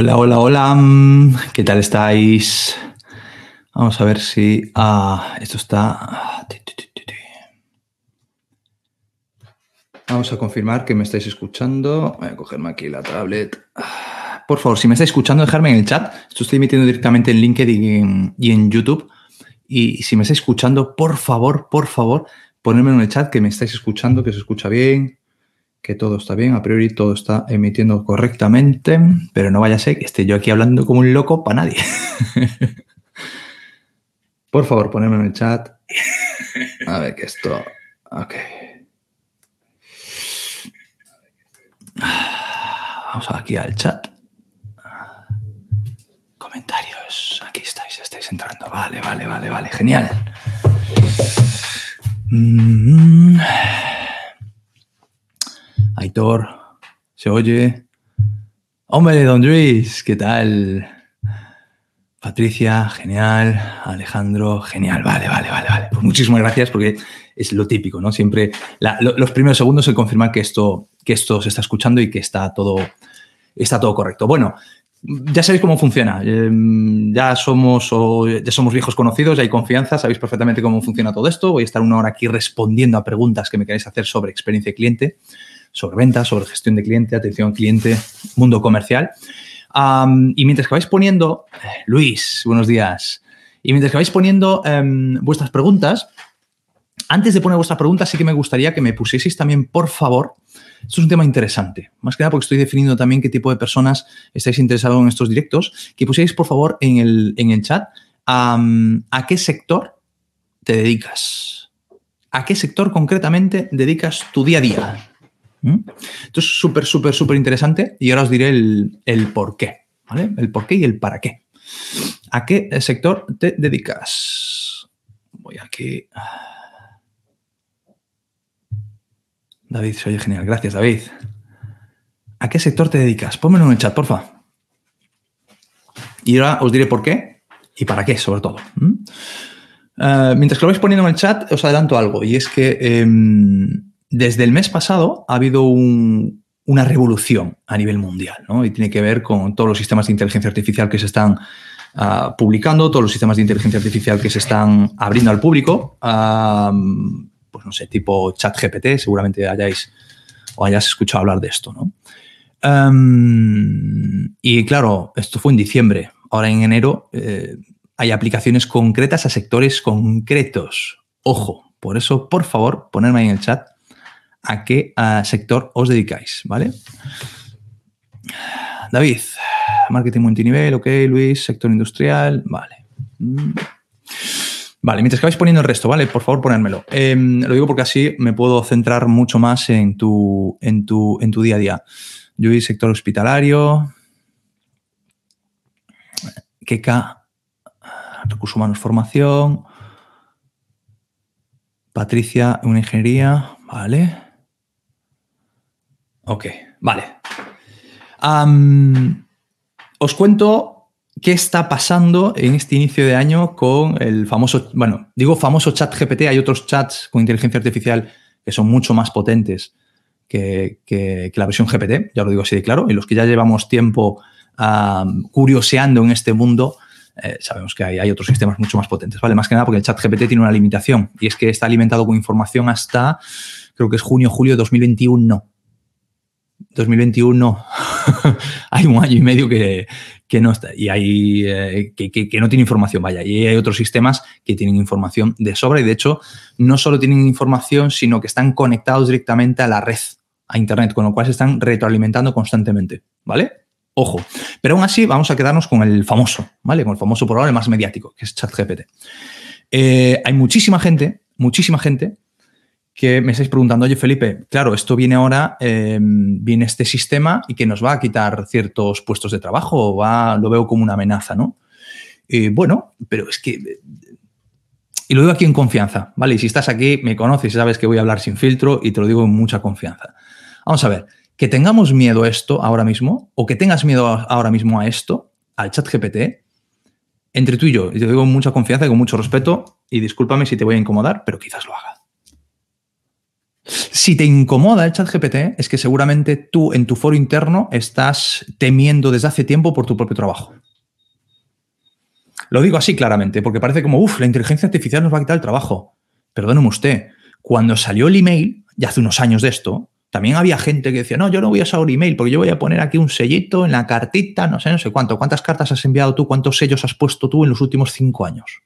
Hola, hola, hola. Mm, ¿Qué tal estáis? Vamos a ver si ah, esto está. ah. Vamos a confirmar que me estáis escuchando. Voy a cogerme aquí la tablet. Ah, Por favor, si me estáis escuchando, dejadme en el chat. Esto estoy emitiendo directamente en LinkedIn y en, y en YouTube. Y si me estáis escuchando, por favor, por favor, ponedme en el chat que me estáis escuchando, que se escucha bien, que todo está bien. A priori todo está emitiendo correctamente, pero no vaya a ser que esté yo aquí hablando como un loco para nadie. por favor, ponedme en el chat. A ver que esto. Ok. Vamos aquí al chat. Comentarios. Aquí estáis, estáis entrando. Vale, vale, vale, vale. Genial. Mm. Aitor, se oye. Hombre, don Luis, ¿qué tal? Patricia, genial. Alejandro, genial. Vale, vale, vale, vale. Pues muchísimas gracias porque es lo típico, ¿no? Siempre los primeros segundos se confirma que esto, que esto se está escuchando y que está todo, está todo correcto. Bueno, ya sabéis cómo funciona. Eh, ya somos o ya somos viejos conocidos, ya hay confianza, sabéis perfectamente cómo funciona todo esto. Voy a estar una hora aquí respondiendo a preguntas que me queráis hacer sobre experiencia de cliente, sobre ventas, sobre gestión de cliente, atención al cliente, mundo comercial. Y mientras que vais poniendo, eh, Luis, buenos días. Y mientras que vais poniendo em, vuestras preguntas, antes de poner vuestras preguntas, sí que me gustaría que me pusieseis también, por favor, esto es un tema interesante, más que nada porque estoy definiendo también qué tipo de personas estáis interesados en estos directos, que pusierais, por favor, en el, en el chat a qué sector te dedicas. ¿A qué sector concretamente dedicas tu día a día? ¿Mm? Esto es súper, súper, súper interesante y ahora os diré el, el por qué, ¿vale? El por qué y el para qué. ¿A qué sector te dedicas? Voy aquí. David, se oye genial. Gracias, David. ¿A qué sector te dedicas? Pónmelo en el chat, porfa. Y ahora os diré por qué y para qué, sobre todo. Eh, mientras que lo vais poniendo en el chat, os adelanto algo, y es que em, desde el mes pasado ha habido un- una revolución a nivel mundial, ¿no? Y tiene que ver con todos los sistemas de inteligencia artificial que se están ah, publicando, todos los sistemas de inteligencia artificial que se están abriendo al público, ah, pues no sé, tipo ChatGPT, seguramente hayáis o hayas escuchado hablar de esto, ¿no? Em, y claro, esto fue en diciembre. Ahora en enero eh, hay aplicaciones concretas a sectores concretos. Ojo, por eso, por favor, ponerme en el chat a qué sector os dedicáis, ¿vale? David, marketing multinivel, ok, Luis, sector industrial, vale. Mm. Vale, mientras que vais poniendo el resto, ¿vale? Por favor, ponérmelo. Em, lo digo porque así me puedo centrar mucho más en tu, en tu, en tu día a día. Luis, sector hospitalario. Keka, recursos humanos, formación. Patricia, una ingeniería, vale. Ok, vale. Os cuento qué está pasando en este inicio de año con el famoso, bueno, digo famoso chat GPT, hay otros chats con inteligencia artificial que son mucho más potentes que, la versión GPT, ya lo digo así de claro, y los que ya llevamos tiempo curioseando en este mundo, eh, sabemos que hay, hay otros sistemas mucho más potentes, ¿vale? Más que nada porque el chat GPT tiene una limitación y es que está alimentado con información hasta, creo que es junio, julio de 2021. 2021 no. hay un año y medio que, que no está. Y hay eh, que, que- que no tiene información, vaya. Y hay otros sistemas que tienen información de sobra. Y de hecho, no solo tienen información, sino que están conectados directamente a la red, a Internet, con lo cual se están retroalimentando constantemente. ¿Vale? Ojo. Pero aún así, vamos a quedarnos con el famoso, ¿vale? Con el famoso por ahora, el más mediático, que es ChatGPT. Eh, hay muchísima gente, muchísima gente que me estáis preguntando, oye Felipe, claro, esto viene ahora, eh, viene este sistema y que nos va a quitar ciertos puestos de trabajo, va, lo veo como una amenaza, ¿no? Eh, bueno, pero es que, y lo digo aquí en confianza, ¿vale? Y si estás aquí, me conoces sabes que voy a hablar sin filtro y te lo digo en mucha confianza. Vamos a ver, que tengamos miedo a esto ahora mismo, o que tengas miedo ahora mismo a esto, al chat GPT, entre tú y yo, y te digo con mucha confianza y con mucho respeto, y discúlpame si te voy a incomodar, pero quizás lo haga. Si te incomoda el chat GPT, es que seguramente tú en tu foro interno estás temiendo desde hace tiempo por tu propio trabajo. Lo digo así claramente, porque parece como, uff, la inteligencia artificial nos va a quitar el trabajo. Perdóneme usted, cuando salió el email, ya hace unos años de esto, también había gente que decía, no, yo no voy a usar email porque yo voy a poner aquí un sellito en la cartita, no sé, no sé cuánto. ¿Cuántas cartas has enviado tú? ¿Cuántos sellos has puesto tú en los últimos cinco años?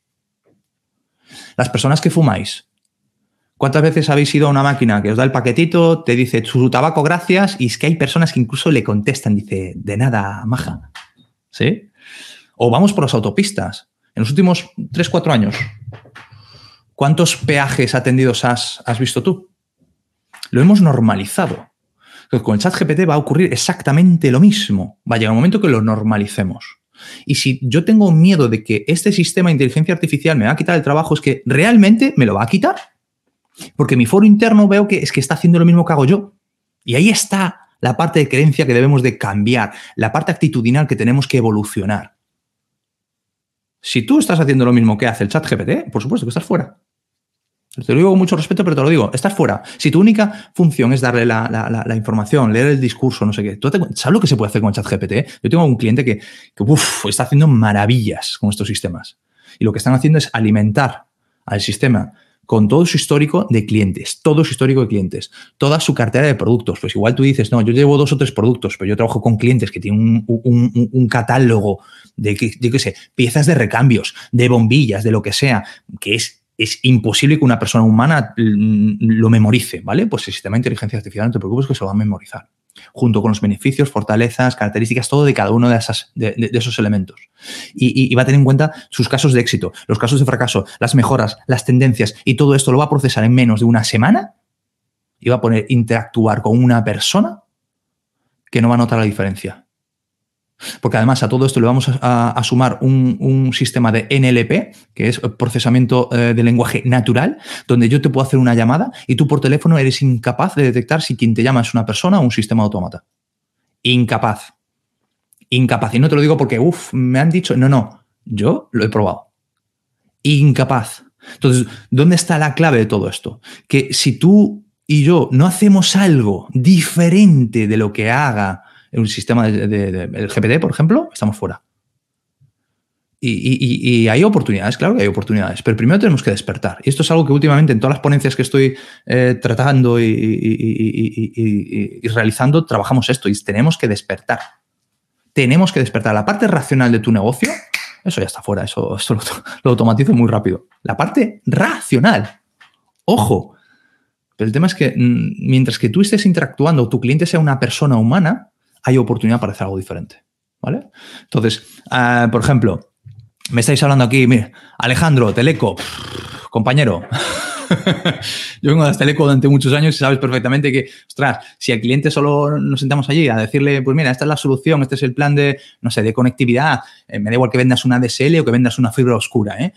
Las personas que fumáis, ¿cuántas veces habéis ido a una máquina que os da el paquetito, te dice su tabaco, gracias? Y es que hay personas que incluso le contestan, dice, de nada, maja. ¿Sí? O vamos por las autopistas. En los últimos tres, cuatro años, ¿cuántos peajes atendidos has, visto tú? lo hemos normalizado. con el chat GPT va a ocurrir exactamente lo mismo. Va a llegar un momento que lo normalicemos. Y si yo tengo miedo de que este sistema de inteligencia artificial me va a quitar el trabajo, es que realmente me lo va a quitar. Porque mi foro interno veo que es que está haciendo lo mismo que hago yo. Y ahí está la parte de creencia que debemos de cambiar, la parte actitudinal que tenemos que evolucionar. Si tú estás haciendo lo mismo que hace el chat GPT, por supuesto que estás fuera. Te lo digo con mucho respeto, pero te lo digo, estás fuera. Si tu única función es darle la, información, leer el discurso, no sé qué, ¿tú ¿sabes lo que se puede hacer con el chat GPT? Yo tengo un cliente que, está haciendo maravillas con estos sistemas. Y lo que están haciendo es alimentar al sistema con todo su histórico de clientes, todo su histórico de clientes, toda su cartera de productos. Pues igual tú dices, no, yo llevo dos o tres productos, pero yo trabajo con clientes que tienen un, catálogo de, yo qué sé, piezas de recambios, de bombillas, de lo que sea, que es es imposible que una persona humana mm, lo memorice, ¿vale? Pues el sistema de inteligencia artificial, no te preocupes que se lo va a memorizar, junto con los beneficios, fortalezas, características, todo de cada uno de, esos elementos. Y, va a tener en cuenta sus casos de éxito, los casos de fracaso, las mejoras, las tendencias, y todo esto lo va a procesar en menos de una semana y va a poner interactuar con una persona que no va a notar la diferencia. Porque además a todo esto le vamos a, sumar un, sistema de NLP, que es procesamiento eh, de lenguaje natural, donde yo te puedo hacer una llamada y tú por teléfono eres incapaz de detectar si quien te llama es una persona o un sistema automata. Incapaz. Incapaz. Y no te lo digo porque, uff, me han dicho, no, no, yo lo he probado. Incapaz. Entonces, ¿dónde está la clave de todo esto? Que si tú y yo no hacemos algo diferente de lo que haga un sistema de, el GPT, por ejemplo, estamos fuera. Y, hay oportunidades, claro que hay oportunidades, pero primero tenemos que despertar. Y esto es algo que últimamente en todas las ponencias que estoy eh, tratando y, realizando, trabajamos esto y tenemos que despertar. Tenemos que despertar. La parte racional de tu negocio, eso ya está fuera, eso, lo, lo automatizo muy rápido. La parte racional, ojo, pero el tema es que mm, mientras que tú estés interactuando, tu cliente sea una persona humana, hay oportunidad para hacer algo diferente. ¿Vale? Entonces, ah, por ejemplo, me estáis hablando aquí, mire, Alejandro, Teleco, compañero. Yo vengo de Teleco durante muchos años y sabes perfectamente que, ostras, si al cliente solo nos sentamos allí a decirle, pues mira, esta es la solución, este es el plan de, no sé, de conectividad, eh, me da igual que vendas una DSL o que vendas una fibra oscura, ¿eh?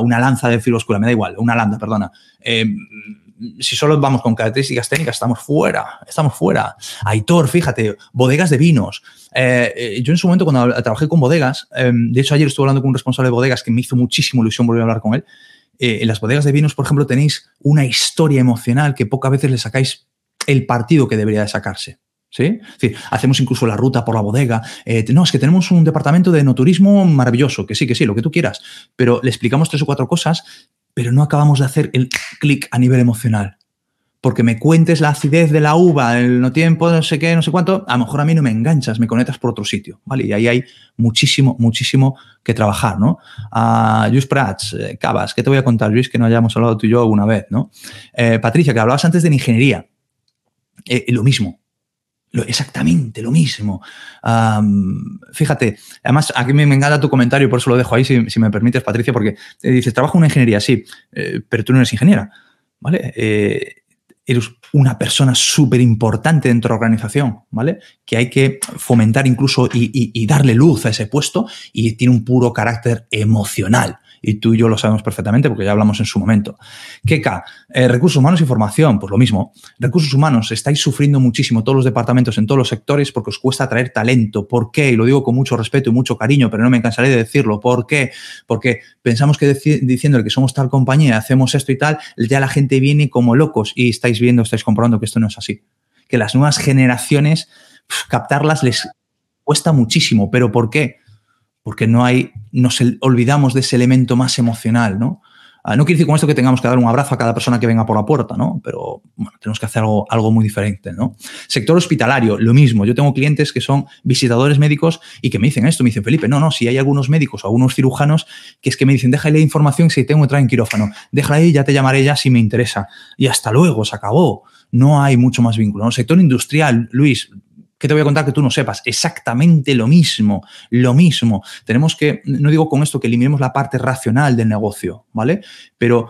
una lanza de fibra oscura, me da igual, una landa, perdona. Eh, si solo vamos con características técnicas, estamos fuera, estamos fuera. Aitor, fíjate, bodegas de vinos. Eh, eh, yo en su momento cuando trabajé con bodegas, em, de hecho ayer estuve hablando con un responsable de bodegas que me hizo muchísimo ilusión volver a hablar con él. Eh, en las bodegas de vinos, por ejemplo, tenéis una historia emocional que pocas veces le sacáis el partido que debería de sacarse. ¿Sí? hacemos incluso la ruta por la bodega. no, es que tenemos un departamento de noturismo maravilloso, que sí, que sí, lo que tú quieras. Pero le explicamos tres o cuatro cosas pero no acabamos de hacer el clic a nivel emocional. Porque me cuentes la acidez de la uva, el no tiempo, no sé qué, no sé cuánto, a lo mejor a mí no me enganchas, me conectas por otro sitio, ¿vale? Y ahí hay muchísimo, muchísimo que trabajar, ¿no? A Luis Prats, eh, Cabas, ¿qué te voy a contar, Luis, que no hayamos hablado tú y yo alguna vez, ¿no? Eh, Patricia, que hablabas antes de ingeniería. Eh, lo mismo, exactamente lo mismo. fíjate, además, aquí me, encanta tu comentario, por eso lo dejo ahí, si, me permites, Patricia, porque te dices, trabajo en una ingeniería, sí, eh, pero tú no eres ingeniera, ¿vale? Eh, eres una persona súper importante dentro de la organización, ¿vale? Que hay que fomentar incluso y, darle luz a ese puesto y tiene un puro carácter emocional. Y tú y yo lo sabemos perfectamente porque ya hablamos en su momento. ¿Qué K? Eh, recursos humanos y formación, pues lo mismo. Recursos humanos, estáis sufriendo muchísimo todos los departamentos en todos los sectores porque os cuesta atraer talento. ¿Por qué? Y lo digo con mucho respeto y mucho cariño, pero no me cansaré de decirlo. ¿Por qué? Porque pensamos que diciendo que somos tal compañía, hacemos esto y tal, ya la gente viene como locos y estáis viendo, estáis comprobando que esto no es así. Que las nuevas generaciones, captarlas les cuesta muchísimo. ¿Pero por qué? Porque no hay, nos olvidamos de ese elemento más emocional, ¿no? Ah, no quiere decir con esto que tengamos que dar un abrazo a cada persona que venga por la puerta, ¿no? Pero bueno, tenemos que hacer algo, algo muy diferente, ¿no? Sector hospitalario, lo mismo. Yo tengo clientes que son visitadores médicos y que me dicen esto, me dicen, Felipe, no, no, si hay algunos médicos o algunos cirujanos que es que me dicen, déjale información si tengo que entrar en quirófano, déjala ahí, ya te llamaré ya si me interesa. Y hasta luego, se acabó. No hay mucho más vínculo. Sector industrial, Luis, ¿Qué te voy a contar que tú no sepas? Exactamente lo mismo, lo mismo. Tenemos que, no digo con esto que eliminemos la parte racional del negocio, ¿vale? Pero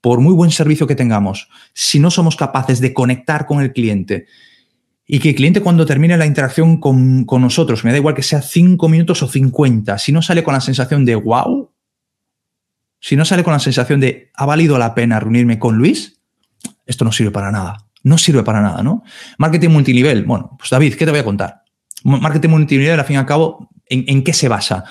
por muy buen servicio que tengamos, si no somos capaces de conectar con el cliente y que el cliente cuando termine la interacción con, con nosotros, me da igual que sea 5 minutos o 50, si no sale con la sensación de wow, si no sale con la sensación de ha valido la pena reunirme con Luis, esto no sirve para nada no sirve para nada, ¿no? Marketing multinivel. Bueno, pues David, ¿qué te voy a contar? Marketing multinivel, al fin y al cabo, ¿en, qué se basa?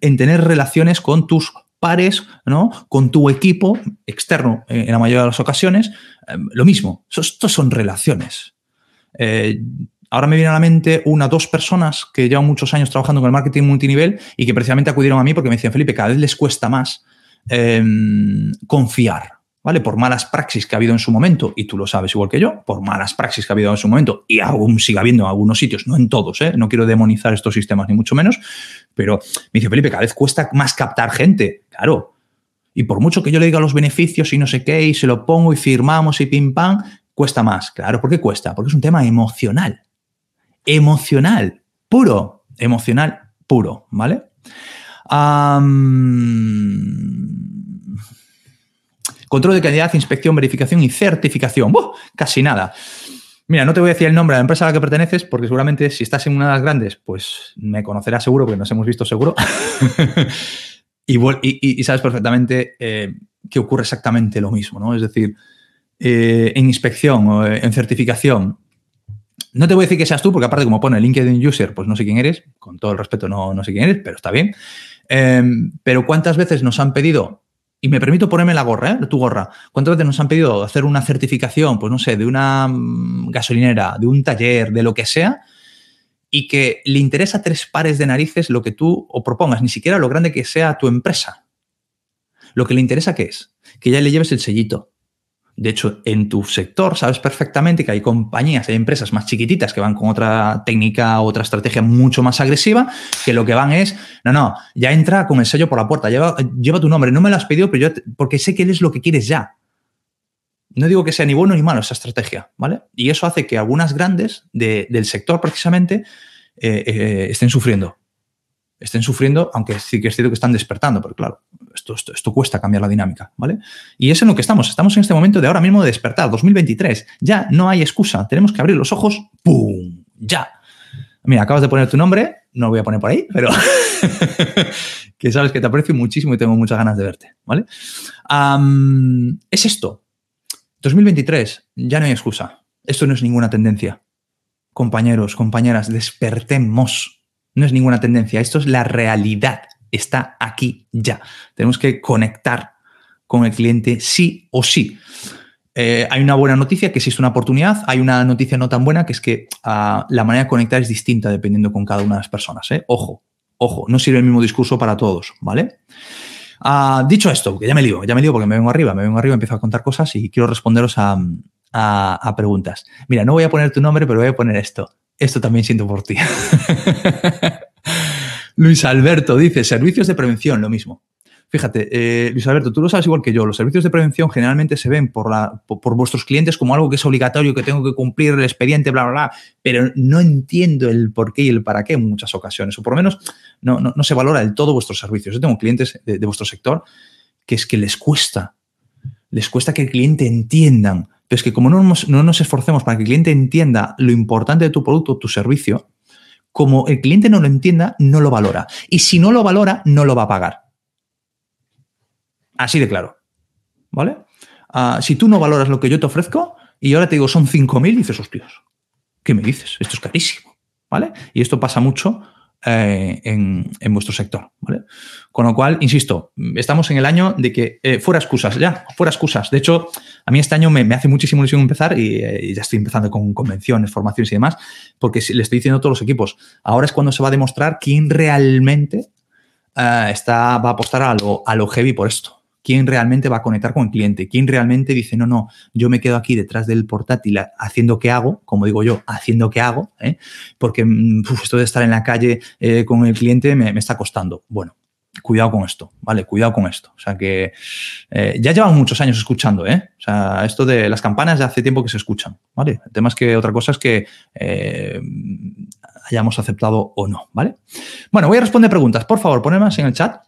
En tener relaciones con tus pares, ¿no? Con tu equipo externo, eh, en la mayoría de las ocasiones. Eh, lo mismo, estos son relaciones. Eh, ahora me viene a la mente una, dos personas que llevan muchos años trabajando con el marketing multinivel y que precisamente acudieron a mí porque me decían, Felipe, cada vez les cuesta más em, confiar. ¿Vale? Por malas praxis que ha habido en su momento, y tú lo sabes igual que yo, por malas praxis que ha habido en su momento, y aún sigue habiendo en algunos sitios, no en todos, ¿eh? no quiero demonizar estos sistemas ni mucho menos, pero me dice Felipe, cada vez cuesta más captar gente, claro. Y por mucho que yo le diga los beneficios y no sé qué, y se lo pongo y firmamos y pim pam, cuesta más. Claro, ¿por qué cuesta? Porque es un tema emocional. Emocional, puro. Emocional, puro, ¿vale? Control de calidad, inspección, verificación y certificación. Casi nada. Mira, no te voy a decir el nombre de la empresa a la que perteneces, porque seguramente si estás en una de las grandes, pues me conocerás seguro, porque nos hemos visto seguro. y, sabes perfectamente eh, que ocurre exactamente lo mismo, ¿no? Es decir, eh, en inspección eh, en certificación, no te voy a decir que seas tú, porque aparte, como pone LinkedIn User, pues no sé quién eres, con todo el respeto, no, no sé quién eres, pero está bien. pero ¿cuántas veces nos han pedido y me permito ponerme la gorra, ¿eh? tu gorra. ¿Cuántas veces nos han pedido hacer una certificación, pues no sé, de una mm, gasolinera, de un taller, de lo que sea, y que le interesa tres pares de narices lo que tú o propongas, ni siquiera lo grande que sea tu empresa. Lo que le interesa qué es, que ya le lleves el sellito, de hecho, en tu sector sabes perfectamente que hay compañías, hay empresas más chiquititas que van con otra técnica, otra estrategia mucho más agresiva, que lo que van es, no, no, ya entra con el sello por la puerta, lleva, tu nombre, no me lo has pedido, pero yo, porque sé que eres lo que quieres ya. No digo que sea ni bueno ni malo esa estrategia, ¿vale? Y eso hace que algunas grandes del sector precisamente eh, eh, estén sufriendo estén sufriendo, aunque sí que es cierto que están despertando, pero claro, esto, esto, cuesta cambiar la dinámica, ¿vale? Y es en lo que estamos. Estamos en este momento de ahora mismo de despertar, 2023. Ya no hay excusa. Tenemos que abrir los ojos, ¡pum! Ya. Mira, acabas de poner tu nombre, no lo voy a poner por ahí, pero que sabes que te aprecio muchísimo y tengo muchas ganas de verte, ¿vale? es esto. 2023, ya no hay excusa. Esto no es ninguna tendencia. Compañeros, compañeras, despertemos no es ninguna tendencia, esto es la realidad. Está aquí ya. Tenemos que conectar con el cliente sí o sí. Eh, hay una buena noticia, que existe una oportunidad. Hay una noticia no tan buena, que es que ah, la manera de conectar es distinta dependiendo con cada una de las personas. ¿eh? Ojo, ojo, no sirve el mismo discurso para todos, ¿vale? Ah, dicho esto, que ya me lío, ya me lío porque me vengo arriba, me vengo arriba, empiezo a contar cosas y quiero responderos a preguntas. Mira, no voy a poner tu nombre, pero voy a poner esto. Esto también siento por ti. Luis Alberto dice, servicios de prevención, lo mismo. Fíjate, eh, Luis Alberto, tú lo sabes igual que yo, los servicios de prevención generalmente se ven por, la, por, vuestros clientes como algo que es obligatorio, que tengo que cumplir el expediente, bla, bla, bla, pero no entiendo el por qué y el para qué en muchas ocasiones, o por lo menos no, no, se valora del todo vuestros servicios. Yo tengo clientes de, vuestro sector que es que les cuesta, les cuesta que el cliente entiendan pero es que como no nos, no nos esforcemos para que el cliente entienda lo importante de tu producto tu servicio, como el cliente no lo entienda, no lo valora. Y si no lo valora, no lo va a pagar. Así de claro. ¿Vale? Ah, si tú no valoras lo que yo te ofrezco y ahora te digo son 5.000, dices, hostias, ¿qué me dices? Esto es carísimo. ¿Vale? Y esto pasa mucho eh, en, vuestro sector. ¿vale? Con lo cual, insisto, estamos en el año de que eh, fuera excusas, ya, fuera excusas. De hecho, a mí este año me, hace muchísimo ilusión empezar eh, y, ya estoy empezando con convenciones, formaciones y demás, porque le estoy diciendo a todos los equipos, ahora es cuando se va a demostrar quién realmente está, va a apostar a lo, a lo heavy por esto quién realmente va a conectar con el cliente, quién realmente dice, no, no, yo me quedo aquí detrás del portátil haciendo qué hago, como digo yo, haciendo qué hago, ¿eh? porque mm, esto de estar en la calle eh, con el cliente me, está costando. Bueno, cuidado con esto, ¿vale? Cuidado con esto. O sea que eh, ya llevamos muchos años escuchando, ¿eh? O sea, esto de las campanas ya hace tiempo que se escuchan, ¿vale? El tema es que otra cosa es que hayamos aceptado o no, ¿vale? Bueno, voy a responder preguntas. Por favor, ponedmas en el chat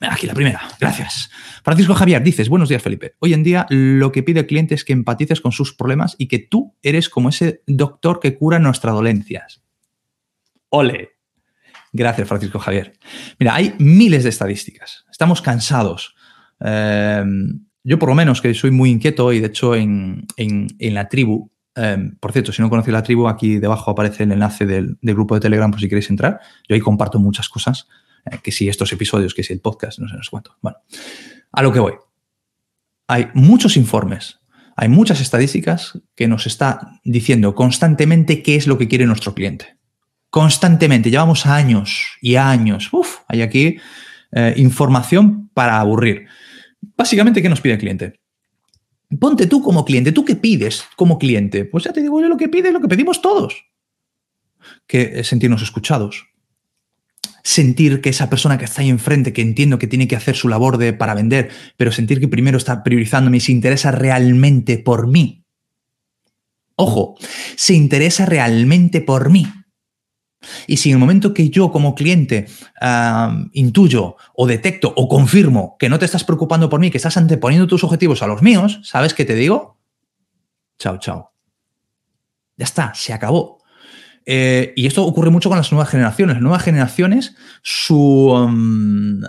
Aquí la primera, gracias. Francisco Javier, dices, buenos días Felipe. Hoy en día lo que pide el cliente es que empatices con sus problemas y que tú eres como ese doctor que cura nuestras dolencias. Ole. Gracias Francisco Javier. Mira, hay miles de estadísticas. Estamos cansados. Eh, yo por lo menos que soy muy inquieto y de hecho en, la tribu, eh, por cierto, si no conocéis la tribu, aquí debajo aparece el enlace del, del, grupo de Telegram por si queréis entrar. Yo ahí comparto muchas cosas. Eh, que si estos episodios, que si el podcast, no sé, no sé cuánto. Bueno, a lo que voy. Hay muchos informes, hay muchas estadísticas que nos está diciendo constantemente qué es lo que quiere nuestro cliente. Constantemente, llevamos años y años. Uf, hay aquí eh, información para aburrir. Básicamente, ¿qué nos pide el cliente? Ponte tú como cliente, ¿tú qué pides como cliente? Pues ya te digo yo lo que pide, lo que pedimos todos. Que sentirnos escuchados, sentir que esa persona que está ahí enfrente, que entiendo que tiene que hacer su labor de, para vender, pero sentir que primero está priorizándome y se interesa realmente por mí. Ojo, se interesa realmente por mí. Y si en el momento que yo como cliente intuyo o detecto o confirmo que no te estás preocupando por mí, que estás anteponiendo tus objetivos a los míos, ¿sabes qué te digo? Chao, chao. Ya está, se acabó. Eh, y esto ocurre mucho con las nuevas generaciones. Las nuevas generaciones, su, um,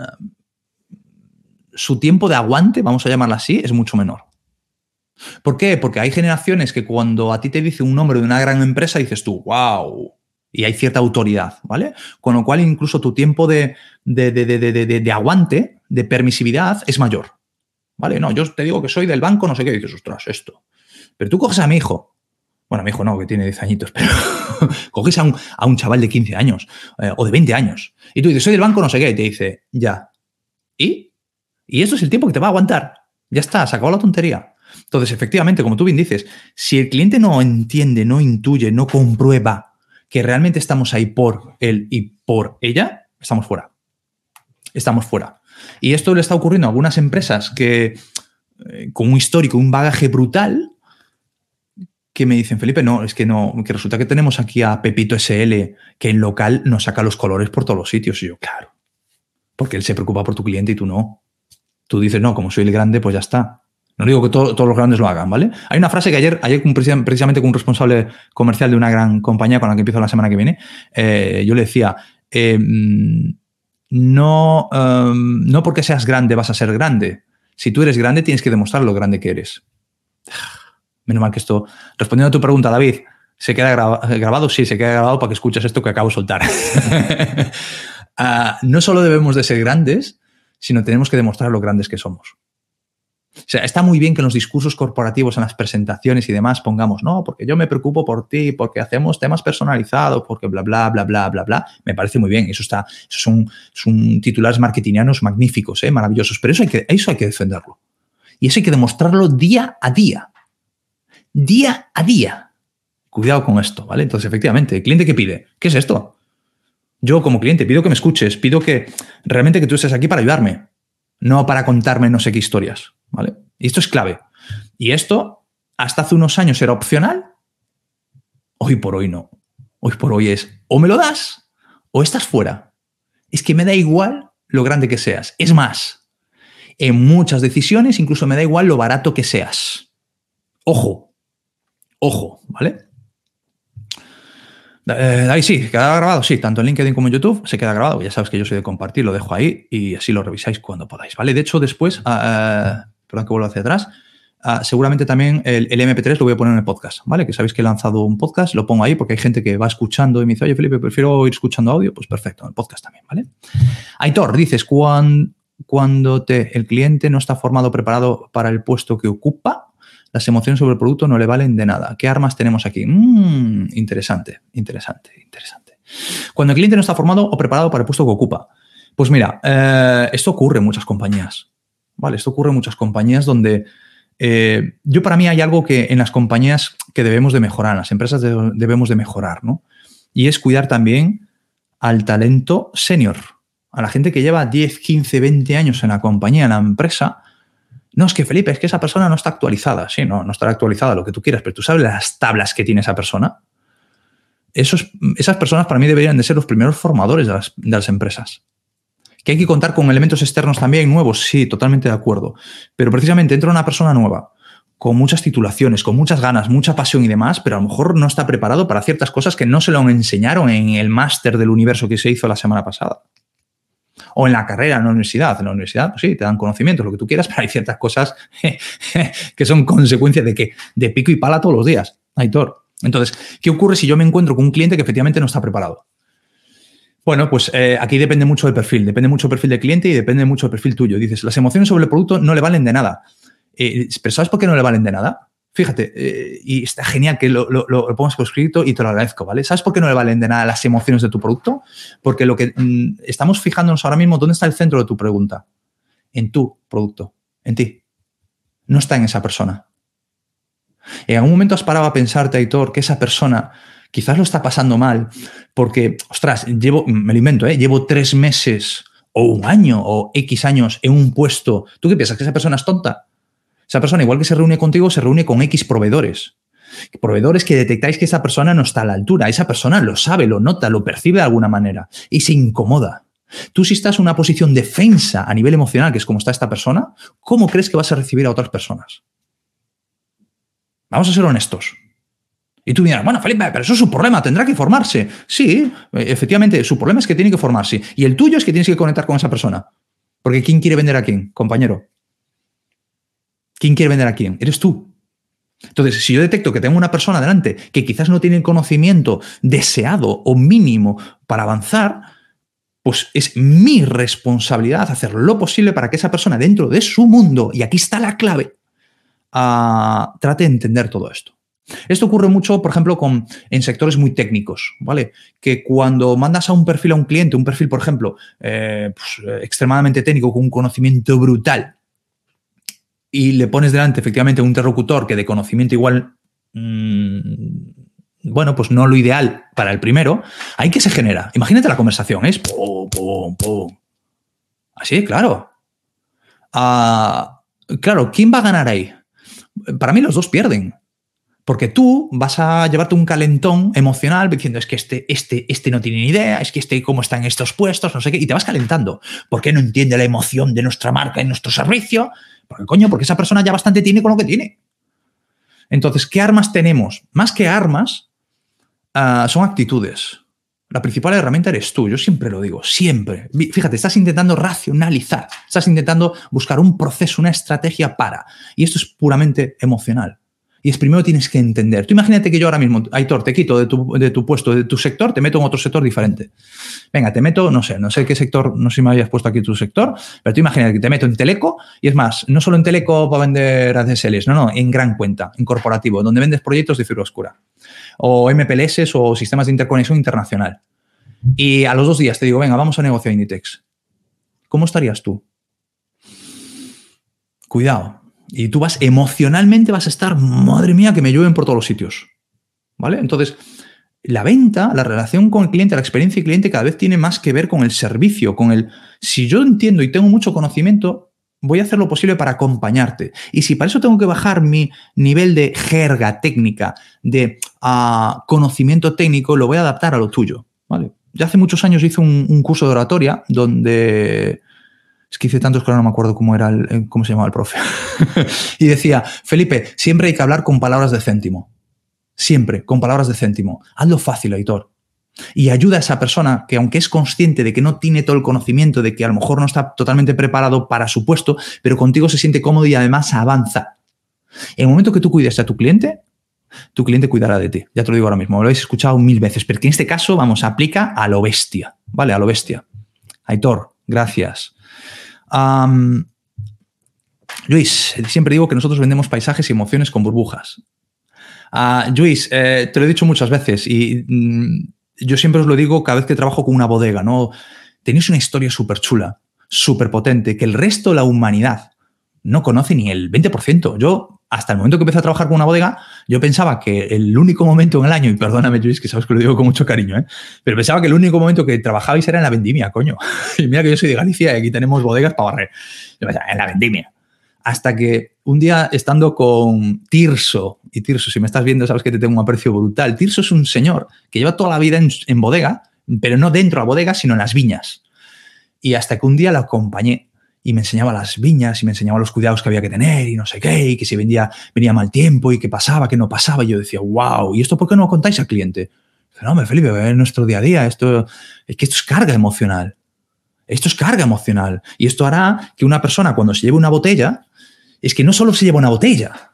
tiempo de aguante, vamos a llamarla así, es mucho menor. ¿Por qué? Porque hay generaciones que cuando a ti te dice un nombre de una gran empresa, dices tú, wow, y hay cierta autoridad, ¿vale? Con lo cual incluso tu tiempo de, aguante, de permisividad, es mayor. ¿Vale? No, yo te digo que soy del banco, no sé qué, dices, ostras, esto. Pero tú coges a mi hijo bueno, mi hijo no, que tiene 10 añitos, pero coges a un, chaval de 15 años eh, o de 20 años y tú dices, soy del banco, no sé qué, y te dice, ya. ¿Y? Y eso es el tiempo que te va a aguantar. Ya está, se acabó la tontería. Entonces, efectivamente, como tú bien dices, si el cliente no entiende, no intuye, no comprueba que realmente estamos ahí por él y por ella, estamos fuera. Estamos fuera. Y esto le está ocurriendo a algunas empresas que, eh, con un histórico, un bagaje brutal, que me dicen, Felipe, no, es que no, que resulta que tenemos aquí a Pepito SL, que en local nos saca los colores por todos los sitios. Y yo, claro, porque él se preocupa por tu cliente y tú no. Tú dices, no, como soy el grande, pues ya está. No digo que todos los grandes lo hagan, ¿vale? Hay una frase que ayer, ayer precisamente con un responsable comercial de una gran compañía con la que empiezo la semana que viene, eh, yo le decía, eh, mm, no, em, no porque seas grande vas a ser grande. Si tú eres grande, tienes que demostrar lo grande que eres. Menos mal que esto, respondiendo a tu pregunta, David, ¿se queda grabado? Sí, se queda grabado para que escuches esto que acabo de soltar. Ah, no solo debemos de ser grandes, sino tenemos que demostrar lo grandes que somos. O sea, está muy bien que en los discursos corporativos, en las presentaciones y demás pongamos, no, porque yo me preocupo por ti, porque hacemos temas personalizados, porque bla, bla, bla, bla, bla, bla. Me parece muy bien. Eso está, son, son titulares marketingianos magníficos, ¿eh? maravillosos. Pero eso hay, que, eso hay que defenderlo. Y eso hay que demostrarlo día a día día a día. Cuidado con esto, ¿vale? Entonces, efectivamente, ¿el cliente qué pide? ¿Qué es esto? Yo como cliente pido que me escuches, pido que realmente que tú estés aquí para ayudarme, no para contarme no sé qué historias, ¿vale? Y esto es clave. Y esto, hasta hace unos años era opcional, hoy por hoy no. Hoy por hoy es o me lo das o estás fuera. Es que me da igual lo grande que seas. Es más, en muchas decisiones incluso me da igual lo barato que seas. Ojo, Ojo, ¿vale? Eh, ahí sí, queda grabado, sí, tanto en LinkedIn como en YouTube se queda grabado. Ya sabes que yo soy de compartir, lo dejo ahí y así lo revisáis cuando podáis, ¿vale? De hecho, después, eh, perdón que vuelvo hacia atrás, ah, seguramente también el, MP3 lo voy a poner en el podcast, ¿vale? Que sabéis que he lanzado un podcast, lo pongo ahí porque hay gente que va escuchando y me dice, oye, Felipe, prefiero ir escuchando audio, pues perfecto, en el podcast también, ¿vale? Aitor, dices, cuando, te, el cliente no está formado preparado para el puesto que ocupa, las emociones sobre el producto no le valen de nada. ¿Qué armas tenemos aquí? Mm, interesante, interesante, interesante. Cuando el cliente no está formado o preparado para el puesto que ocupa. Pues mira, eh, esto ocurre en muchas compañías. ¿Vale? Esto ocurre en muchas compañías donde eh, yo para mí hay algo que en las compañías que debemos de mejorar, en las empresas debemos de mejorar, ¿no? Y es cuidar también al talento senior, a la gente que lleva 10, 15, 20 años en la compañía, en la empresa, no, es que Felipe, es que esa persona no está actualizada. Sí, no, no estará actualizada, lo que tú quieras, pero tú sabes las tablas que tiene esa persona. Esos, esas personas para mí deberían de ser los primeros formadores de las, de las empresas. Que hay que contar con elementos externos también nuevos, sí, totalmente de acuerdo. Pero precisamente entra una persona nueva, con muchas titulaciones, con muchas ganas, mucha pasión y demás, pero a lo mejor no está preparado para ciertas cosas que no se lo enseñaron en el máster del universo que se hizo la semana pasada o en la carrera, en la universidad. En la universidad, pues sí, te dan conocimientos, lo que tú quieras, pero hay ciertas cosas que son consecuencia de que de pico y pala todos los días, Aitor. Entonces, ¿qué ocurre si yo me encuentro con un cliente que efectivamente no está preparado? Bueno, pues eh, aquí depende mucho del perfil, depende mucho del perfil del cliente y depende mucho del perfil tuyo. Dices, las emociones sobre el producto no le valen de nada. Eh, pero ¿sabes por qué no le valen de nada? Fíjate, eh, y está genial que lo, lo, pongas por escrito y te lo agradezco, ¿vale? ¿Sabes por qué no le valen de nada las emociones de tu producto? Porque lo que mm, estamos fijándonos ahora mismo, ¿dónde está el centro de tu pregunta? En tu producto, en ti. No está en esa persona. En algún momento has parado a pensarte, Aitor, que esa persona quizás lo está pasando mal porque, ostras, llevo, me lo invento, ¿eh? llevo tres meses o un año o X años en un puesto. ¿Tú qué piensas? ¿Que esa persona es tonta? Esa persona, igual que se reúne contigo, se reúne con X proveedores. Proveedores que detectáis que esa persona no está a la altura. Esa persona lo sabe, lo nota, lo percibe de alguna manera y se incomoda. Tú si estás en una posición defensa a nivel emocional, que es como está esta persona, ¿cómo crees que vas a recibir a otras personas? Vamos a ser honestos. Y tú dirás, bueno, Felipe, pero eso es su problema, tendrá que formarse. Sí, efectivamente, su problema es que tiene que formarse. Y el tuyo es que tienes que conectar con esa persona. Porque ¿quién quiere vender a quién, compañero? ¿Quién quiere vender a quién? Eres tú. Entonces, si yo detecto que tengo una persona delante que quizás no tiene el conocimiento deseado o mínimo para avanzar, pues es mi responsabilidad hacer lo posible para que esa persona dentro de su mundo, y aquí está la clave, uh, trate de entender todo esto. Esto ocurre mucho, por ejemplo, con, en sectores muy técnicos, ¿vale? Que cuando mandas a un perfil a un cliente, un perfil, por ejemplo, eh, pues, eh, extremadamente técnico, con un conocimiento brutal y le pones delante efectivamente un interlocutor que de conocimiento igual, mmm, bueno, pues no lo ideal para el primero, ahí que se genera. Imagínate la conversación, es pum, pum, pum. Así, claro. Ah, claro, ¿quién va a ganar ahí? Para mí los dos pierden. Porque tú vas a llevarte un calentón emocional diciendo es que este, este, este no tiene ni idea, es que este cómo está en estos puestos, no sé qué, y te vas calentando. ¿Por qué no entiende la emoción de nuestra marca y nuestro servicio? Porque, coño, porque esa persona ya bastante tiene con lo que tiene. Entonces, ¿qué armas tenemos? Más que armas, uh, son actitudes. La principal herramienta eres tú, yo siempre lo digo, siempre. Fíjate, estás intentando racionalizar, estás intentando buscar un proceso, una estrategia para. Y esto es puramente emocional. Y es primero tienes que entender. Tú imagínate que yo ahora mismo, Aitor, te quito de tu, de tu, puesto, de tu sector, te meto en otro sector diferente. Venga, te meto, no sé, no sé qué sector, no sé si me habías puesto aquí tu sector, pero tú imagínate que te meto en Teleco y es más, no solo en Teleco para vender ADSLs, no, no, en gran cuenta, en corporativo, donde vendes proyectos de fibra oscura. O MPLS o sistemas de interconexión internacional. Y a los dos días te digo, venga, vamos a negociar Inditex. ¿Cómo estarías tú? Cuidado, y tú vas emocionalmente, vas a estar, madre mía, que me llueven por todos los sitios. ¿Vale? Entonces, la venta, la relación con el cliente, la experiencia del cliente cada vez tiene más que ver con el servicio, con el, si yo entiendo y tengo mucho conocimiento, voy a hacer lo posible para acompañarte. Y si para eso tengo que bajar mi nivel de jerga técnica, de uh, conocimiento técnico, lo voy a adaptar a lo tuyo. ¿vale? Ya hace muchos años hice un, un curso de oratoria donde es que hice tantos que no me acuerdo cómo era el, cómo se llamaba el profe. y decía, Felipe, siempre hay que hablar con palabras de céntimo. Siempre, con palabras de céntimo. Hazlo fácil, Aitor. y ayuda a esa persona que aunque es consciente de que no tiene todo el conocimiento, de que a lo mejor no está totalmente preparado para su puesto, pero contigo se siente cómodo y además avanza. En el momento que tú cuides a tu cliente, tu cliente cuidará de ti. Ya te lo digo ahora mismo, lo habéis escuchado mil veces, pero que en este caso, vamos, aplica a lo bestia, ¿vale? A lo bestia. Aitor, gracias. Luis, siempre digo que nosotros vendemos paisajes y emociones con burbujas. Uh, Luis, eh, te lo he dicho muchas veces y mm, yo siempre os lo digo cada vez que trabajo con una bodega, ¿no? Tenéis una historia súper chula, súper potente, que el resto de la humanidad no conoce ni el 20%. Yo, hasta el momento que empecé a trabajar con una bodega, yo pensaba que el único momento en el año, y perdóname, Luis, que sabes que lo digo con mucho cariño, ¿eh? pero pensaba que el único momento que trabajabais era en la vendimia, coño. Y mira que yo soy de Galicia y aquí tenemos bodegas para barrer. Yo pensaba, en la vendimia. Hasta que un día estando con Tirso, y Tirso, si me estás viendo, sabes que te tengo un aprecio brutal. Tirso es un señor que lleva toda la vida en, bodega, pero no dentro de la bodega, sino en las viñas. Y hasta que un día lo acompañé y me enseñaba las viñas y me enseñaba los cuidados que había que tener y no sé qué, y que si vendía, venía mal tiempo y qué pasaba, qué no pasaba. Y yo decía, wow, ¿y esto por qué no lo contáis al cliente? no, me Felipe, es nuestro día a día, esto, es que esto es carga emocional. Esto es carga emocional. Y esto hará que una persona cuando se lleve una botella, es que no solo se lleva una botella,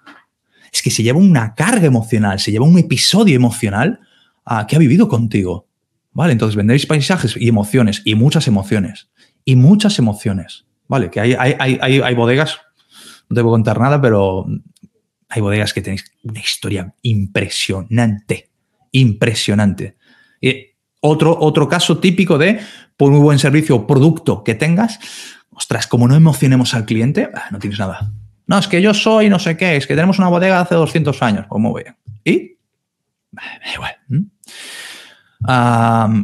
es que se lleva una carga emocional, se lleva un episodio emocional ah, que ha vivido contigo. ¿Vale? Entonces vendréis paisajes y emociones, y muchas emociones, y muchas emociones. ¿Vale? Que hay, hay, hay, hay bodegas, no te puedo contar nada, pero hay bodegas que tenéis una historia impresionante, impresionante. Y otro, otro caso típico de, por muy buen servicio o producto que tengas, ostras, como no emocionemos al cliente, ah, no tienes nada. No, es que yo soy no sé qué, es que tenemos una bodega de hace 200 años. ¿Cómo voy? ¿Y? igual.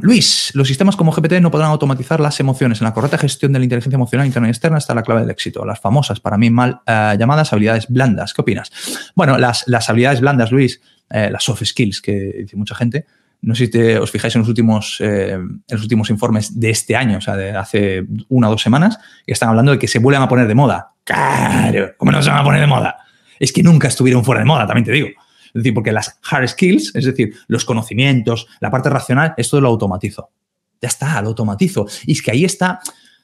Luis, los sistemas como GPT no podrán automatizar las emociones. En la correcta gestión de la inteligencia emocional interna y externa está la clave del éxito. Las famosas, para mí mal eh, llamadas habilidades blandas. ¿Qué opinas? Bueno, las, las habilidades blandas, Luis, eh, las soft skills que dice mucha gente, no sé si os fijáis en los, últimos, eh, en los últimos informes de este año, o sea, de hace una o dos semanas, que están hablando de que se vuelven a poner de moda. Claro, ¿cómo no se van a poner de moda? Es que nunca estuvieron fuera de moda, también te digo. Es decir, porque las hard skills, es decir, los conocimientos, la parte racional, esto lo automatizo. Ya está, lo automatizo. Y es que ahí está,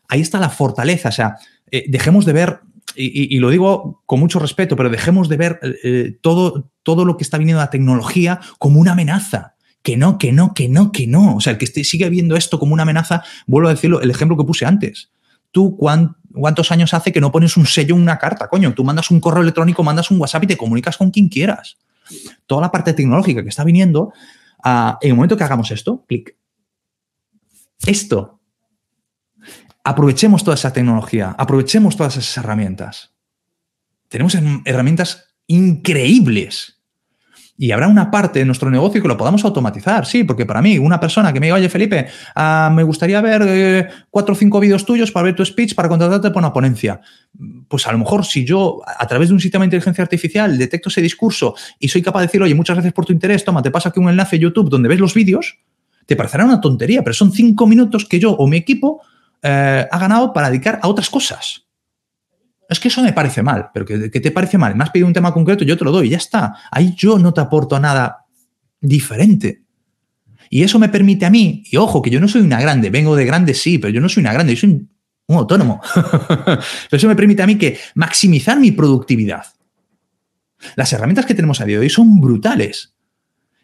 ahí está la fortaleza. O sea, eh, dejemos de ver, y, lo digo con mucho respeto, pero dejemos de ver eh, todo, todo lo que está viniendo de la tecnología como una amenaza que no, que no, que no, que no. O sea, el que sigue viendo esto como una amenaza, vuelvo a decirlo, el ejemplo que puse antes. Tú, ¿cuántos años hace que no pones un sello en una carta? Coño, tú mandas un correo electrónico, mandas un WhatsApp y te comunicas con quien quieras. Toda la parte tecnológica que está viniendo, ah, en el momento que hagamos esto, clic. Esto. Aprovechemos toda esa tecnología, aprovechemos todas esas herramientas. Tenemos herramientas increíbles y habrá una parte de nuestro negocio que lo podamos automatizar, sí, porque para mí, una persona que me diga, oye, Felipe, ah, me gustaría ver eh, cuatro o cinco vídeos tuyos para ver tu speech, para contratarte para una ponencia. Pues a lo mejor si yo, a través de un sistema de inteligencia artificial, detecto ese discurso y soy capaz de decir, oye, muchas gracias por tu interés, toma, te paso aquí un enlace YouTube donde ves los vídeos, te parecerá una tontería, pero son cinco minutos que yo o mi equipo eh, ha ganado para dedicar a otras cosas es que eso me parece mal, pero ¿qué, te parece mal? Me has pedido un tema concreto, yo te lo doy, ya está. Ahí yo no te aporto nada diferente. Y eso me permite a mí, y ojo, que yo no soy una grande, vengo de grande, sí, pero yo no soy una grande, soy un, un autónomo. eso me permite a mí que maximizar mi productividad. Las herramientas que tenemos a día de hoy son brutales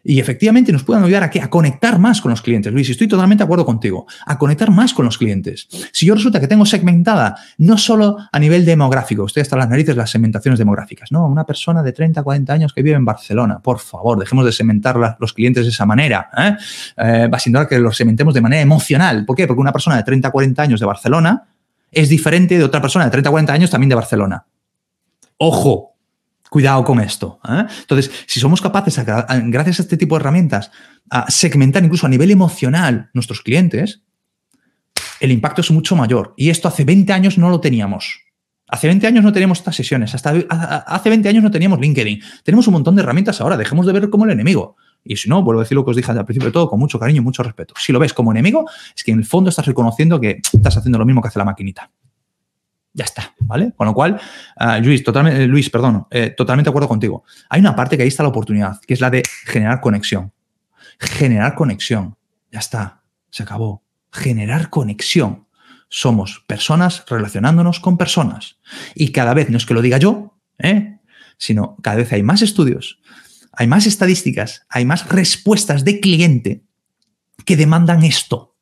y efectivamente nos puedan ayudar a, a conectar más con los clientes. Luis, estoy totalmente de acuerdo contigo, a conectar más con los clientes. Si yo resulta que tengo segmentada, no solo a nivel demográfico, estoy hasta las narices las segmentaciones demográficas, no, una persona de 30, 40 años que vive en Barcelona, por favor, dejemos de segmentar los clientes de esa manera. ¿eh? Eh, va significar que los segmentemos de manera emocional. ¿Por qué? Porque una persona de 30, 40 años de Barcelona es diferente de otra persona de 30, 40 años también de Barcelona. Ojo, Cuidado con esto. ¿eh? Entonces, si somos capaces, gracias a este tipo de herramientas, a segmentar incluso a nivel emocional nuestros clientes, el impacto es mucho mayor. Y esto hace 20 años no lo teníamos. Hace 20 años no teníamos estas sesiones. Hasta hace 20 años no teníamos LinkedIn. Tenemos un montón de herramientas ahora. Dejemos de ver como el enemigo. Y si no, vuelvo a decir lo que os dije al principio de todo, con mucho cariño y mucho respeto. Si lo ves como enemigo, es que en el fondo estás reconociendo que estás haciendo lo mismo que hace la maquinita. Ya está, ¿vale? Con lo cual, uh, Luis, totalmente, eh, Luis, perdón, eh, totalmente de acuerdo contigo. Hay una parte que ahí está la oportunidad, que es la de generar conexión. Generar conexión. Ya está, se acabó. Generar conexión. Somos personas relacionándonos con personas. Y cada vez, no es que lo diga yo, ¿eh? sino cada vez hay más estudios, hay más estadísticas, hay más respuestas de cliente que demandan esto.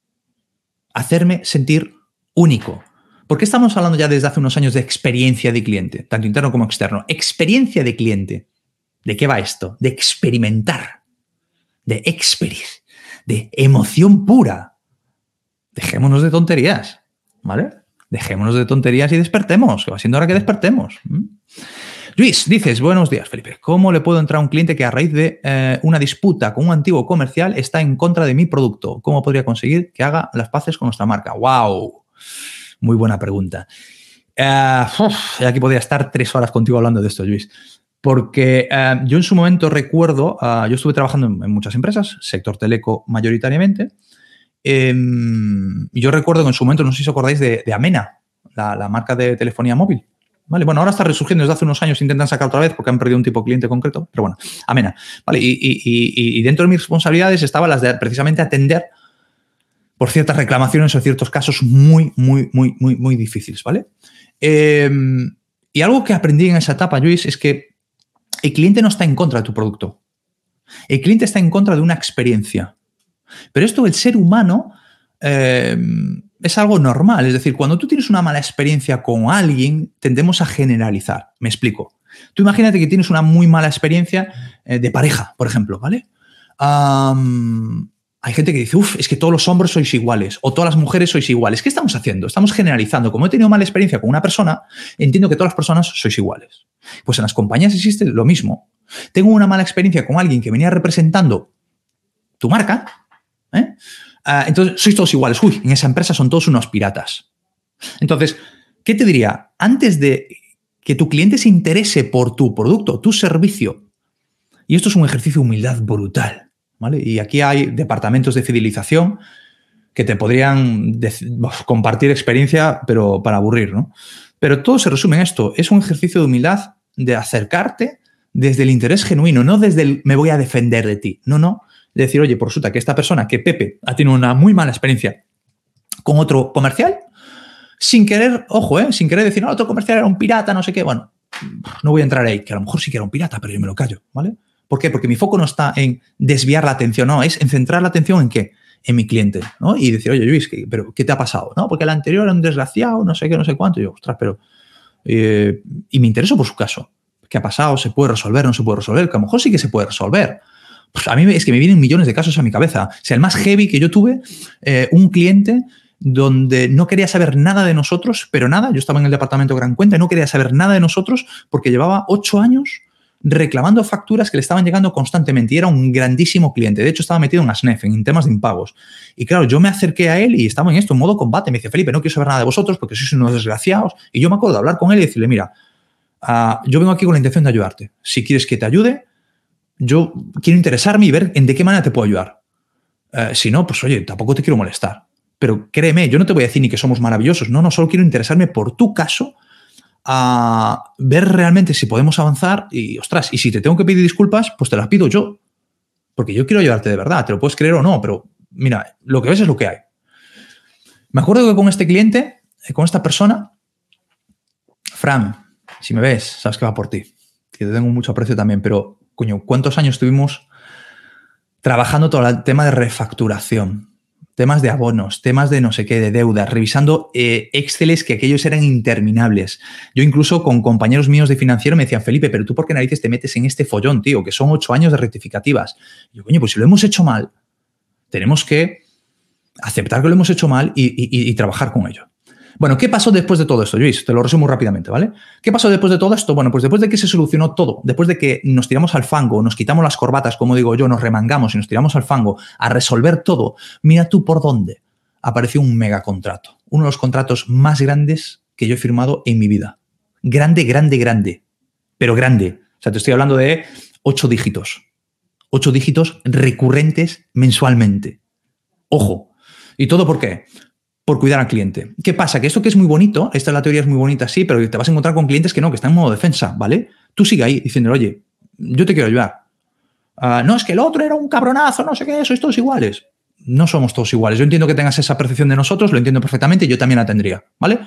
Hacerme sentir único. ¿Por qué estamos hablando ya desde hace unos años de experiencia de cliente, tanto interno como externo? Experiencia de cliente. ¿De qué va esto? De experimentar, de experir, de emoción pura. Dejémonos de tonterías, ¿vale? Dejémonos de tonterías y despertemos, que va siendo hora que despertemos. Luis, dices, buenos días, Felipe. ¿Cómo le puedo entrar a un cliente que a raíz de eh, una disputa con un antiguo comercial está en contra de mi producto? ¿Cómo podría conseguir que haga las paces con nuestra marca? ¡Wow! Muy buena pregunta. Uh, aquí podría estar tres horas contigo hablando de esto, Luis. Porque eh, yo en su momento recuerdo, yo estuve trabajando en, muchas empresas, sector teleco mayoritariamente, y yo recuerdo que en su momento, no sé si os acordáis de, Amena, la marca de telefonía móvil. ¿Vale? Bueno, ahora está resurgiendo desde hace unos años, intentan sacar otra vez porque han perdido un tipo de cliente concreto, pero bueno, amena. ¿Vale? Y, dentro de mis responsabilidades estaba las de precisamente atender por ciertas reclamaciones o ciertos casos muy, muy, muy, muy, muy difíciles, ¿vale? Em, y algo que aprendí en esa etapa, Luis, es que el cliente no está en contra de tu producto. El cliente está en contra de una experiencia. Pero esto, el ser humano, em, es algo normal. Es decir, cuando tú tienes una mala experiencia con alguien, tendemos a generalizar. Me explico. Tú imagínate que tienes una muy mala experiencia eh, de pareja, por ejemplo, ¿vale? Hay gente que dice, uff, es que todos los hombres sois iguales o todas las mujeres sois iguales. ¿Qué estamos haciendo? Estamos generalizando. Como he tenido mala experiencia con una persona, entiendo que todas las personas sois iguales. Pues en las compañías existe lo mismo. Tengo una mala experiencia con alguien que venía representando tu marca, ¿eh? Ah, entonces, sois todos iguales. Uy, en esa empresa son todos unos piratas. Entonces, ¿qué te diría? Antes de que tu cliente se interese por tu producto, tu servicio, y esto es un ejercicio de humildad brutal, Y aquí hay departamentos de fidelización que te podrían compartir experiencia, pero para aburrir, ¿no? Pero todo se resume en esto. Es un ejercicio de humildad de acercarte desde el interés genuino, no desde el me voy a defender de ti. No, no decir, oye, por resulta que esta persona, que Pepe, ha tenido una muy mala experiencia con otro comercial, sin querer, ojo, ¿eh? sin querer decir, no, otro comercial era un pirata, no sé qué, bueno, no voy a entrar ahí, que a lo mejor sí que era un pirata, pero yo me lo callo, ¿vale? ¿Por qué? Porque mi foco no está en desviar la atención, no, es en centrar la atención en qué, en mi cliente, ¿no? Y decir, oye, Luis, ¿pero qué te ha pasado? ¿No? Porque el anterior era un desgraciado, no sé qué, no sé cuánto. Y yo, ostras, pero... Eh, y me intereso por su caso. ¿Qué ha pasado? ¿Se puede resolver? ¿No se puede resolver? Que a lo mejor sí que se puede resolver. Pues a mí es que me vienen millones de casos a mi cabeza. O sea, el más heavy que yo tuve, eh, un cliente donde no quería saber nada de nosotros, pero nada, yo estaba en el departamento Gran Cuenta y no quería saber nada de nosotros porque llevaba ocho años reclamando facturas que le estaban llegando constantemente y era un grandísimo cliente. De hecho, estaba metido en ASNEF, en temas de impagos. Y claro, yo me acerqué a él y estaba en esto, en modo combate. Me dice, Felipe, no quiero saber nada de vosotros porque sois unos desgraciados. Y yo me acuerdo de hablar con él y decirle, mira, ah, yo vengo aquí con la intención de ayudarte. Si quieres que te ayude, yo quiero interesarme y ver en de qué manera te puedo ayudar. Eh, si no, pues oye, tampoco te quiero molestar. Pero créeme, yo no te voy a decir ni que somos maravillosos. No, no, solo quiero interesarme por tu caso a ver realmente si podemos avanzar y, ostras, y si te tengo que pedir disculpas, pues te las pido yo. Porque yo quiero ayudarte de verdad, te lo puedes creer o no, pero mira, lo que ves es lo que hay. Me acuerdo que con este cliente, eh, con esta persona, Fran, si me ves, sabes que va por ti, que te tengo mucho aprecio también, pero coño, ¿cuántos años estuvimos trabajando todo el tema de refacturación? Temas de abonos, temas de no sé qué, de deudas, revisando eh, Exceles que aquellos eran interminables. Yo incluso con compañeros míos de financiero me decían, Felipe, pero tú por qué narices te metes en este follón, tío, que son ocho años de rectificativas. Y yo, coño, pues si lo hemos hecho mal, tenemos que aceptar que lo hemos hecho mal y trabajar con ello. Bueno, ¿qué pasó después de todo esto, Luis? Te lo resumo rápidamente, ¿vale? ¿Qué pasó después de todo esto? Bueno, pues después de que se solucionó todo, después de que nos tiramos al fango, nos quitamos las corbatas, como digo yo, nos remangamos y nos tiramos al fango a resolver todo, mira tú por dónde apareció un megacontrato. Uno de los contratos más grandes que yo he firmado en mi vida. Grande, grande, grande. Pero grande. O sea, te estoy hablando de ocho dígitos. Ocho dígitos recurrentes mensualmente. Ojo. ¿Y todo por qué? Por cuidar al cliente. ¿Qué pasa? Que esto que es muy bonito, esta la teoría es muy bonita, sí, pero te vas a encontrar con clientes que no, que están en modo defensa, ¿vale? Tú sigue ahí diciendo, oye, yo te quiero ayudar. Ah, no, es que el otro era un cabronazo, no sé qué, sois todos iguales. no somos todos iguales. Yo entiendo que tengas esa percepción de nosotros, lo entiendo perfectamente, yo también la tendría, ¿vale?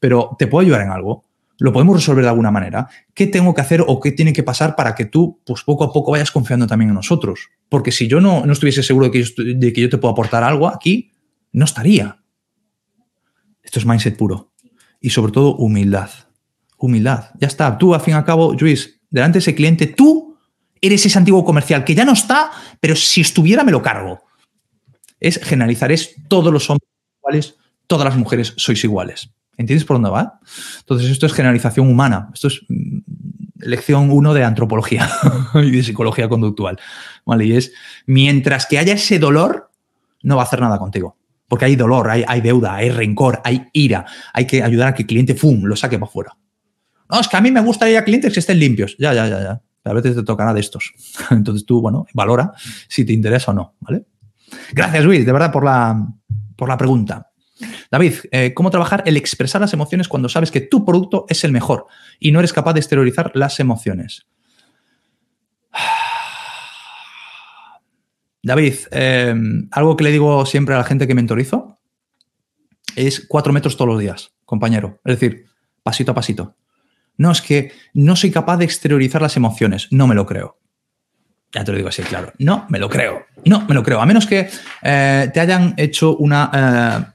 Pero te puedo ayudar en algo. Lo podemos resolver de alguna manera. ¿Qué tengo que hacer o qué tiene que pasar para que tú, pues poco a poco, vayas confiando también en nosotros? Porque si yo no, no estuviese seguro de que, de que yo te puedo aportar algo aquí, no estaría. Esto es mindset puro. Y sobre todo, humildad. Humildad. Ya está. Tú, al fin y al cabo, Luis, delante de ese cliente, tú eres ese antiguo comercial que ya no está, pero si estuviera, me lo cargo es generalizar, es todos los hombres iguales, todas las mujeres sois iguales. ¿Entiendes por dónde va? Entonces, esto es generalización humana. Esto es mm, lección uno de antropología y de psicología conductual. ¿Vale? Y es, mientras que haya ese dolor, no va a hacer nada contigo. Porque hay dolor, hay, deuda, hay rencor, hay ira. Hay que ayudar a que el cliente, ¡fum!, lo saque para afuera. No, es que a mí me gustaría clientes que estén limpios. Ya, ya, ya, ya. A veces te tocará de estos. Entonces tú, bueno, valora si te interesa o no, ¿vale? Gracias, Luis, de verdad, por la, por la pregunta. David, eh, ¿cómo trabajar el expresar las emociones cuando sabes que tu producto es el mejor y no eres capaz de exteriorizar las emociones? David, eh, algo que le digo siempre a la gente que mentorizo es cuatro metros todos los días, compañero. Es decir, pasito a pasito. No, es que no soy capaz de exteriorizar las emociones. No me lo creo. Ya te lo digo así, claro. No, me lo creo. No, me lo creo. A menos que eh, te hayan hecho una.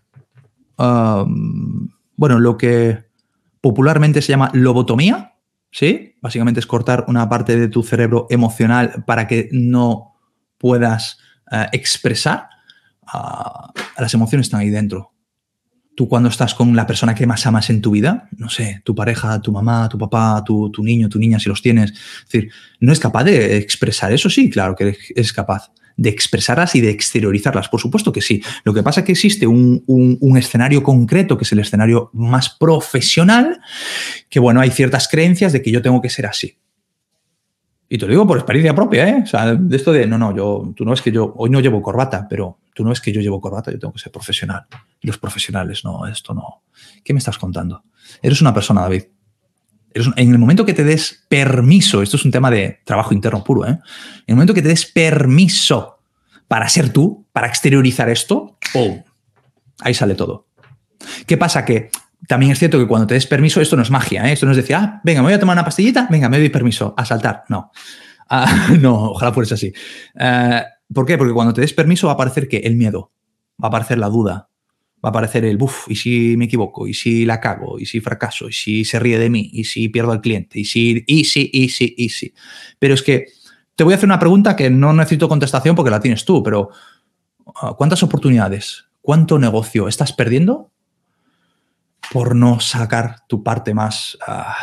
Eh, um, bueno, lo que popularmente se llama lobotomía. ¿Sí? Básicamente es cortar una parte de tu cerebro emocional para que no puedas eh, expresar. Ah, las emociones están ahí dentro tú cuando estás con la persona que más amas en tu vida, no sé, tu pareja, tu mamá, tu papá, tu, niño, tu niña, si los tienes, es decir, ¿no es capaz de expresar eso? Sí, claro que es capaz de expresarlas y de exteriorizarlas. Por supuesto que sí. Lo que pasa es que existe un, un, escenario concreto, que es el escenario más profesional, que bueno, hay ciertas creencias de que yo tengo que ser así. Y te lo digo por experiencia propia, ¿eh? O sea, de esto de, no, no, yo, tú no es que yo, hoy no llevo corbata, pero tú no es que yo llevo corbata, yo tengo que ser profesional. Los profesionales, no, esto no. ¿Qué me estás contando? Eres una persona, David. en el momento que te des permiso, esto es un tema de trabajo interno puro, ¿eh? En el momento que te des permiso para ser tú, para exteriorizar esto, ¡pum! Ahí sale todo. ¿Qué pasa? Que también es cierto que cuando te des permiso, esto no es magia, ¿eh? esto no es decir, ah, venga, me voy a tomar una pastillita, venga, me doy permiso a saltar. No, ah, no, ojalá fuese así. Eh, ¿Por qué? Porque cuando te des permiso va a aparecer que el miedo, va a aparecer la duda, va a aparecer el, buf, y si me equivoco, y si la cago, y si fracaso, y si se ríe de mí, y si pierdo al cliente, y si, y si, y si, y si. Pero es que te voy a hacer una pregunta que no necesito contestación porque la tienes tú, pero ah, ¿cuántas oportunidades, cuánto negocio estás perdiendo por no sacar tu parte más ah,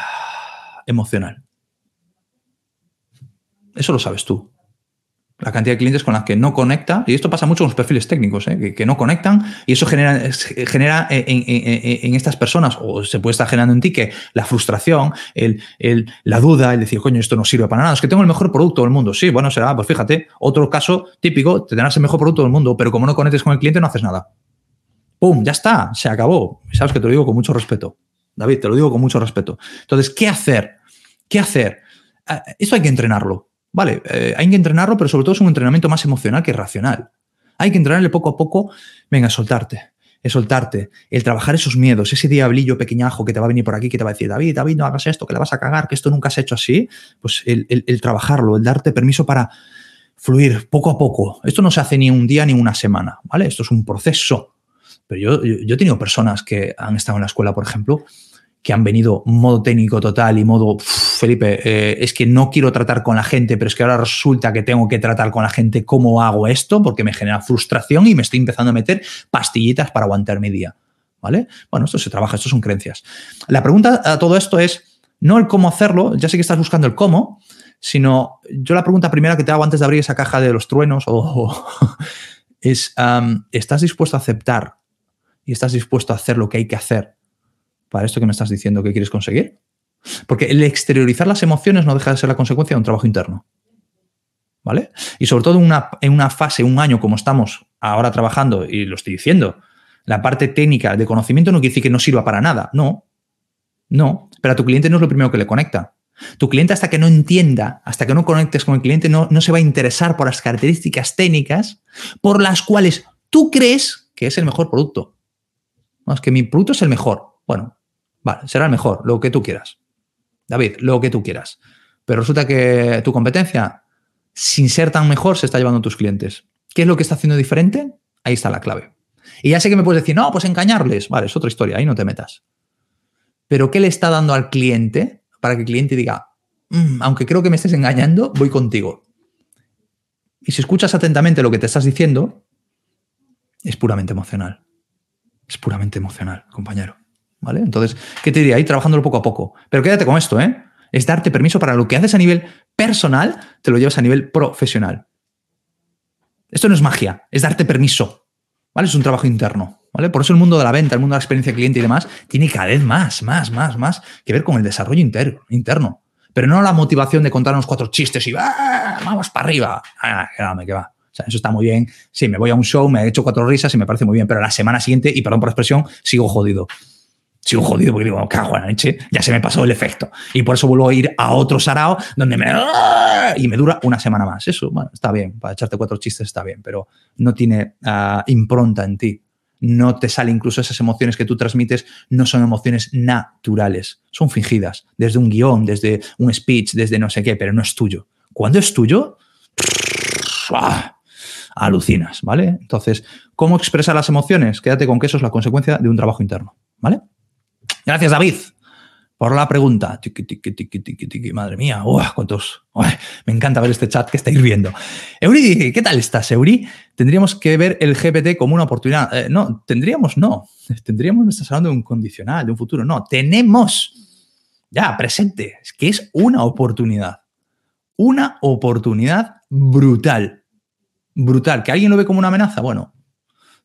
emocional. Eso lo sabes tú. La cantidad de clientes con las que no conecta, y esto pasa mucho con los perfiles técnicos, ¿eh? que, no conectan, y eso genera, genera en, estas personas, o se puede estar generando en ti, que la frustración, el, la duda, el decir, coño, esto no sirve para nada, es que tengo el mejor producto del mundo. Sí, bueno, será, pues fíjate, otro caso típico, tendrás el mejor producto del mundo, pero como no conectes con el cliente, no haces nada. ¡Pum! Ya está, se acabó. Sabes que te lo digo con mucho respeto. David, te lo digo con mucho respeto. Entonces, ¿qué hacer? ¿Qué hacer? Ah, esto hay que entrenarlo, ¿vale? Eh, hay que entrenarlo, pero sobre todo es un entrenamiento más emocional que racional. Hay que entrenarle poco a poco, venga, soltarte, es soltarte, el trabajar esos miedos, ese diablillo pequeñajo que te va a venir por aquí, que te va a decir, David, David, no hagas esto, que le vas a cagar, que esto nunca has hecho así, pues el trabajarlo, el darte permiso para fluir poco a poco. Esto no se hace ni un día ni una semana, ¿vale? Esto es un proceso. Pero yo, yo, he tenido personas que han estado en la escuela, por ejemplo, que han venido modo técnico total y modo, Felipe, eh, es que no quiero tratar con la gente, pero es que ahora resulta que tengo que tratar con la gente, ¿cómo hago esto? Porque me genera frustración y me estoy empezando a meter pastillitas para aguantar mi día. ¿Vale? Bueno, esto se trabaja, esto son creencias. La pregunta a todo esto es, no el cómo hacerlo, ya sé que estás buscando el cómo, sino yo la pregunta primera que te hago antes de abrir esa caja de los truenos es, ¿estás dispuesto a aceptar y estás dispuesto a hacer lo que hay que hacer para esto que me estás diciendo que quieres conseguir? Porque el exteriorizar las emociones no deja de ser la consecuencia de un trabajo interno. ¿Vale? Y sobre todo una, en una fase, un año como estamos ahora trabajando, y lo estoy diciendo, la parte técnica de conocimiento no quiere decir que no sirva para nada. No. No. Pero a tu cliente no es lo primero que le conecta. Tu cliente hasta que no entienda, hasta que no conectes con el cliente, no, no se va a interesar por las características técnicas por las cuales tú crees que es el mejor producto. Es que mi producto es el mejor. Bueno, vale, será el mejor, lo que tú quieras. David, lo que tú quieras. Pero resulta que tu competencia, sin ser tan mejor, se está llevando a tus clientes. ¿Qué es lo que está haciendo diferente? Ahí está la clave. Y ya sé que me puedes decir, no, pues engañarles. Vale, es otra historia, ahí no te metas. Pero ¿qué le está dando al cliente para que el cliente diga, mm, aunque creo que me estés engañando, voy contigo? Y si escuchas atentamente lo que te estás diciendo, es puramente emocional. Es puramente emocional, compañero. ¿Vale? Entonces, ¿qué te diría? Ahí trabajándolo poco a poco. Pero quédate con esto, ¿eh? Es darte permiso para lo que haces a nivel personal, te lo llevas a nivel profesional. Esto no es magia, es darte permiso. ¿Vale? Es un trabajo interno. ¿Vale? Por eso el mundo de la venta, el mundo de la experiencia cliente y demás, tiene cada vez más, más, más, más que ver con el desarrollo interno. Pero no la motivación de contar unos cuatro chistes y ¡Ah, vamos para arriba. Ah, que va. Sea, eso está muy bien. Sí, me voy a un show, me he hecho cuatro risas y me parece muy bien, pero la semana siguiente, y perdón por la expresión, sigo jodido sigo jodido porque digo, cago la leche, ya se me pasó el efecto. Y por eso vuelvo a ir a otro sarao donde me... Y me dura una semana más. Eso, bueno, está bien, para echarte cuatro chistes está bien, pero no tiene ah, impronta en ti. No te sale incluso esas emociones que tú transmites, no son emociones naturales, son fingidas, desde un guion, desde un speech, desde no sé qué, pero no es tuyo. Cuando es tuyo, ¡ah! Alucinas, ¿vale? Entonces, ¿cómo expresar las emociones? Quédate con que eso es la consecuencia de un trabajo interno, ¿vale? Gracias, David, por la pregunta. madre mía, cuántos. me encanta ver este chat que estáis viendo. Euri, ¿qué tal estás, Euri? Tendríamos que ver el GPT como una oportunidad. Eh, no, tendríamos no. Tendríamos, me estás hablando de un condicional, de un futuro. No, tenemos ya presente, es que es una oportunidad. Una oportunidad brutal. Brutal. ¿Que alguien lo ve como una amenaza? Bueno,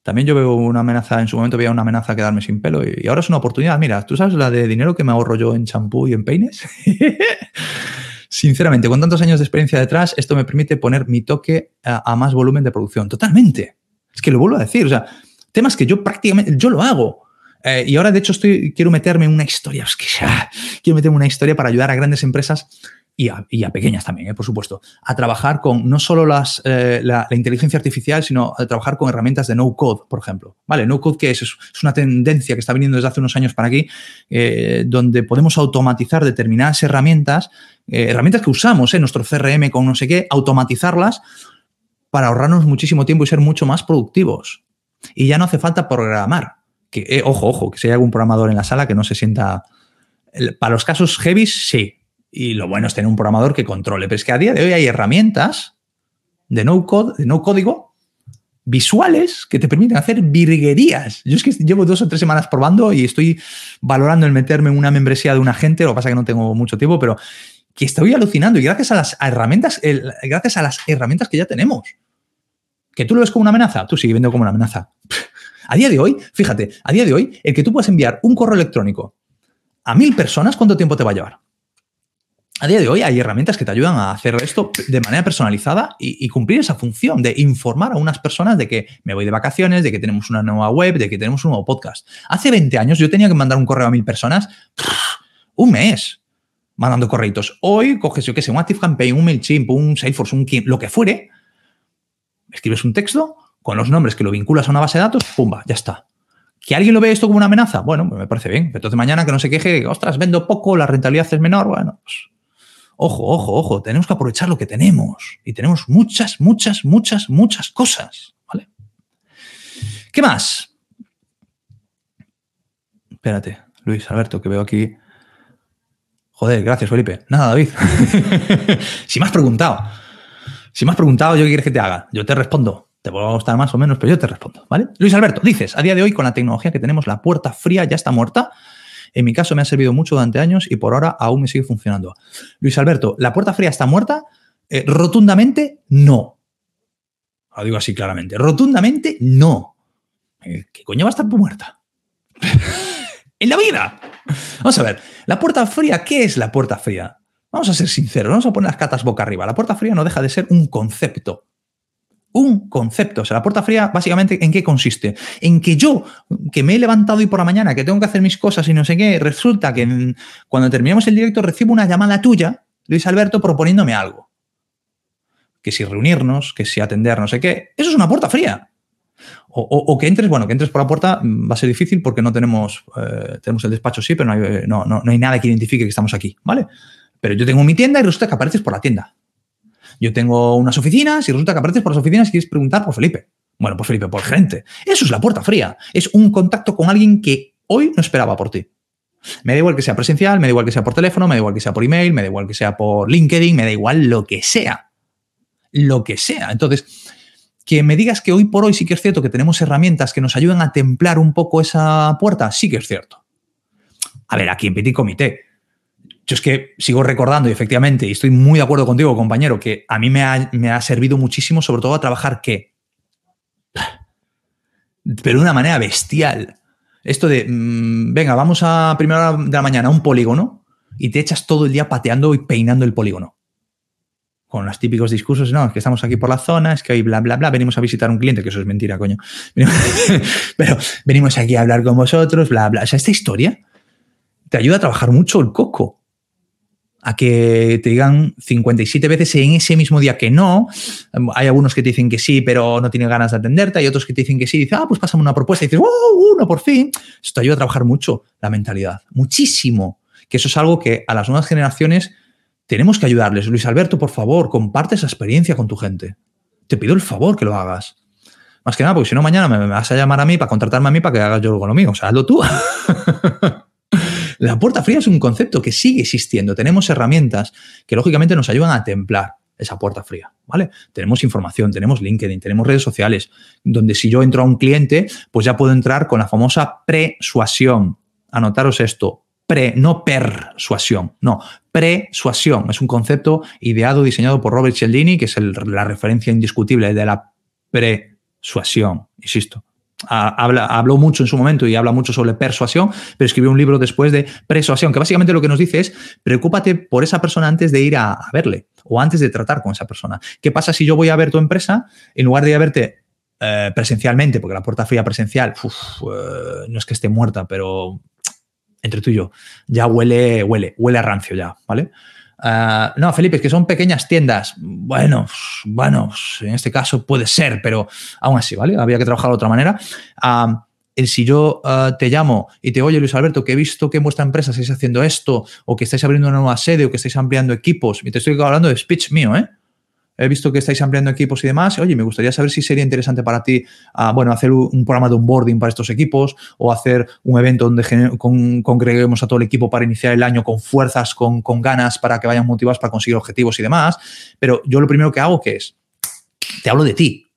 también yo veo una amenaza, en su momento veía una amenaza quedarme sin pelo y, ahora es una oportunidad. Mira, ¿tú sabes la de dinero que me ahorro yo en champú y en peines? Sinceramente, con tantos años de experiencia detrás, esto me permite poner mi toque a, más volumen de producción. Totalmente. Es que lo vuelvo a decir. O sea, temas que yo prácticamente, yo lo hago. Eh, y ahora, de hecho, estoy, quiero meterme en una historia. Es que ya, quiero meterme una historia para ayudar a grandes empresas y a, pequeñas también, eh, por supuesto, a trabajar con no solo las, eh, la, inteligencia artificial, sino a trabajar con herramientas de no-code, por ejemplo. ¿Vale? No-code, ¿qué es? es? una tendencia que está viniendo desde hace unos años para aquí, eh, donde podemos automatizar determinadas herramientas, herramientas que usamos en nuestro CRM con no sé qué, automatizarlas para ahorrarnos muchísimo tiempo y ser mucho más productivos. Y ya no hace falta programar. Que, ojo, ojo, que si hay algún programador en la sala que no se sienta... Para los casos heavy, sí, y lo bueno es tener un programador que controle. Pero es que a día de hoy hay herramientas de no, code, de no código visuales que te permiten hacer virguerías. Yo es que llevo dos o tres semanas probando y estoy valorando el meterme en una membresía de un agente, lo que pasa que no tengo mucho tiempo, pero que estoy alucinando y gracias a las herramientas, gracias a las herramientas que ya tenemos. Que tú lo ves como una amenaza, tú sigues viendo como una amenaza. A día de hoy, fíjate, a día de hoy, el que tú puedas enviar un correo electrónico a mil personas, ¿cuánto tiempo te va a llevar? A día de hoy hay herramientas que te ayudan a hacer esto de manera personalizada y, cumplir esa función de informar a unas personas de que me voy de vacaciones, de que tenemos una nueva web, de que tenemos un nuevo podcast. Hace 20 años yo tenía que mandar un correo a mil personas, un mes, mandando correitos. Hoy coges, yo qué sé, un ActiveCampaign, un MailChimp, un Salesforce, un lo que fuere, escribes un texto con los nombres que lo vinculas a una base de datos, pumba, ya está. ¿Que alguien lo ve esto como una amenaza? Bueno, me parece bien. Entonces mañana que no se queje, ostras, vendo poco, la rentabilidad es menor, bueno, pues Ojo, ojo, ojo, tenemos que aprovechar lo que tenemos. Y tenemos muchas, muchas, muchas, muchas cosas. ¿Vale? ¿Qué más? Espérate, Luis Alberto, que veo aquí. Joder, gracias, Felipe. Nada, David. si me has preguntado, si me has preguntado, yo qué quieres que te haga, yo te respondo. Te puedo gustar más o menos, pero yo te respondo, ¿vale? Luis Alberto, dices, a día de hoy con la tecnología que tenemos, la puerta fría ya está muerta. En mi caso me ha servido mucho durante años y por ahora aún me sigue funcionando. Luis Alberto, ¿la puerta fría está muerta? Eh, rotundamente no. Lo digo así claramente. Rotundamente no. Eh, ¿Qué coño va a estar muerta? en la vida. Vamos a ver, la puerta fría, ¿qué es la puerta fría? Vamos a ser sinceros, vamos a poner las catas boca arriba. La puerta fría no deja de ser un concepto un concepto. O sea, la puerta fría, básicamente, ¿en qué consiste? En que yo, que me he levantado hoy por la mañana, que tengo que hacer mis cosas y no sé qué, resulta que cuando terminemos el directo recibo una llamada tuya, Luis Alberto, proponiéndome algo. Que si reunirnos, que si atender no sé qué. Eso es una puerta fría. O, que entres, bueno, que entres por la puerta mm, va a ser difícil porque no tenemos, eh, tenemos el despacho sí, pero no hay, no, no, no hay nada que identifique que estamos aquí, ¿vale? Pero yo tengo mi tienda y resulta que apareces por la tienda. Yo tengo unas oficinas y resulta que apareces por las oficinas y quieres preguntar por Felipe. Bueno, por Felipe, por gente. Eso es la puerta fría. Es un contacto con alguien que hoy no esperaba por ti. Me da igual que sea presencial, me da igual que sea por teléfono, me da igual que sea por email, me da igual que sea por LinkedIn, me da igual lo que sea. Lo que sea. Entonces, que me digas que hoy por hoy sí que es cierto que tenemos herramientas que nos ayudan a templar un poco esa puerta, sí que es cierto. A ver, aquí en Petit Comité, yo es que sigo recordando y efectivamente, y estoy muy de acuerdo contigo, compañero, que a mí me ha, me ha servido muchísimo, sobre todo a trabajar que, pero de una manera bestial. Esto de, mm, venga, vamos a primera hora de la mañana a un polígono y te echas todo el día pateando y peinando el polígono con los típicos discursos, no, es que estamos aquí por la zona, es que hoy bla, bla, bla, venimos a visitar un cliente, que eso es mentira, coño. Pero venimos aquí a hablar con vosotros, bla, bla. O sea, esta historia te ayuda a trabajar mucho el coco. A que te digan 57 veces en ese mismo día que no. Hay algunos que te dicen que sí, pero no tienen ganas de atenderte. Hay otros que te dicen que sí. Y dices, ah, pues pásame una propuesta. Y dices, ¡oh, uno por fin! Eso te ayuda a trabajar mucho la mentalidad. Muchísimo. Que eso es algo que a las nuevas generaciones tenemos que ayudarles. Luis Alberto, por favor, comparte esa experiencia con tu gente. Te pido el favor que lo hagas. Más que nada, porque si no, mañana me vas a llamar a mí para contratarme a mí para que hagas yo lo mío. O sea, hazlo tú. La puerta fría es un concepto que sigue existiendo. Tenemos herramientas que lógicamente nos ayudan a templar esa puerta fría, ¿vale? Tenemos información, tenemos LinkedIn, tenemos redes sociales, donde si yo entro a un cliente, pues ya puedo entrar con la famosa persuasión. Anotaros esto, pre, no persuasión, no, persuasión. Es un concepto ideado, diseñado por Robert Cialdini, que es la referencia indiscutible de la persuasión, insisto. Habla, habló mucho en su momento y habla mucho sobre persuasión, pero escribió un libro después de persuasión, que básicamente lo que nos dice es, preocúpate por esa persona antes de ir a, verle o antes de tratar con esa persona. ¿Qué pasa si yo voy a ver tu empresa en lugar de ir a verte eh, presencialmente, porque la puerta fría presencial eh, no es que esté muerta, pero entre tú y yo, ya huele, huele, huele a rancio ya, ¿vale? Ah, no, Felipe, es que son pequeñas tiendas. Bueno, bueno, en este caso puede ser, pero aún así, ¿vale? Había que trabajar de otra manera. El si yo ah, te llamo y te oye, Luis Alberto, que he visto que en vuestra empresa estáis haciendo esto, o que estáis abriendo una nueva sede, o que estáis ampliando equipos, y te estoy hablando de speech mío, ¿eh? He visto que estáis ampliando equipos y demás. Oye, me gustaría saber si sería interesante para ti, ah, bueno, hacer un programa de onboarding para estos equipos o hacer un evento donde congreguemos a todo el equipo para iniciar el año con fuerzas, con, ganas, para que vayan motivados para conseguir objetivos y demás. Pero yo lo primero que hago que es, te hablo de ti.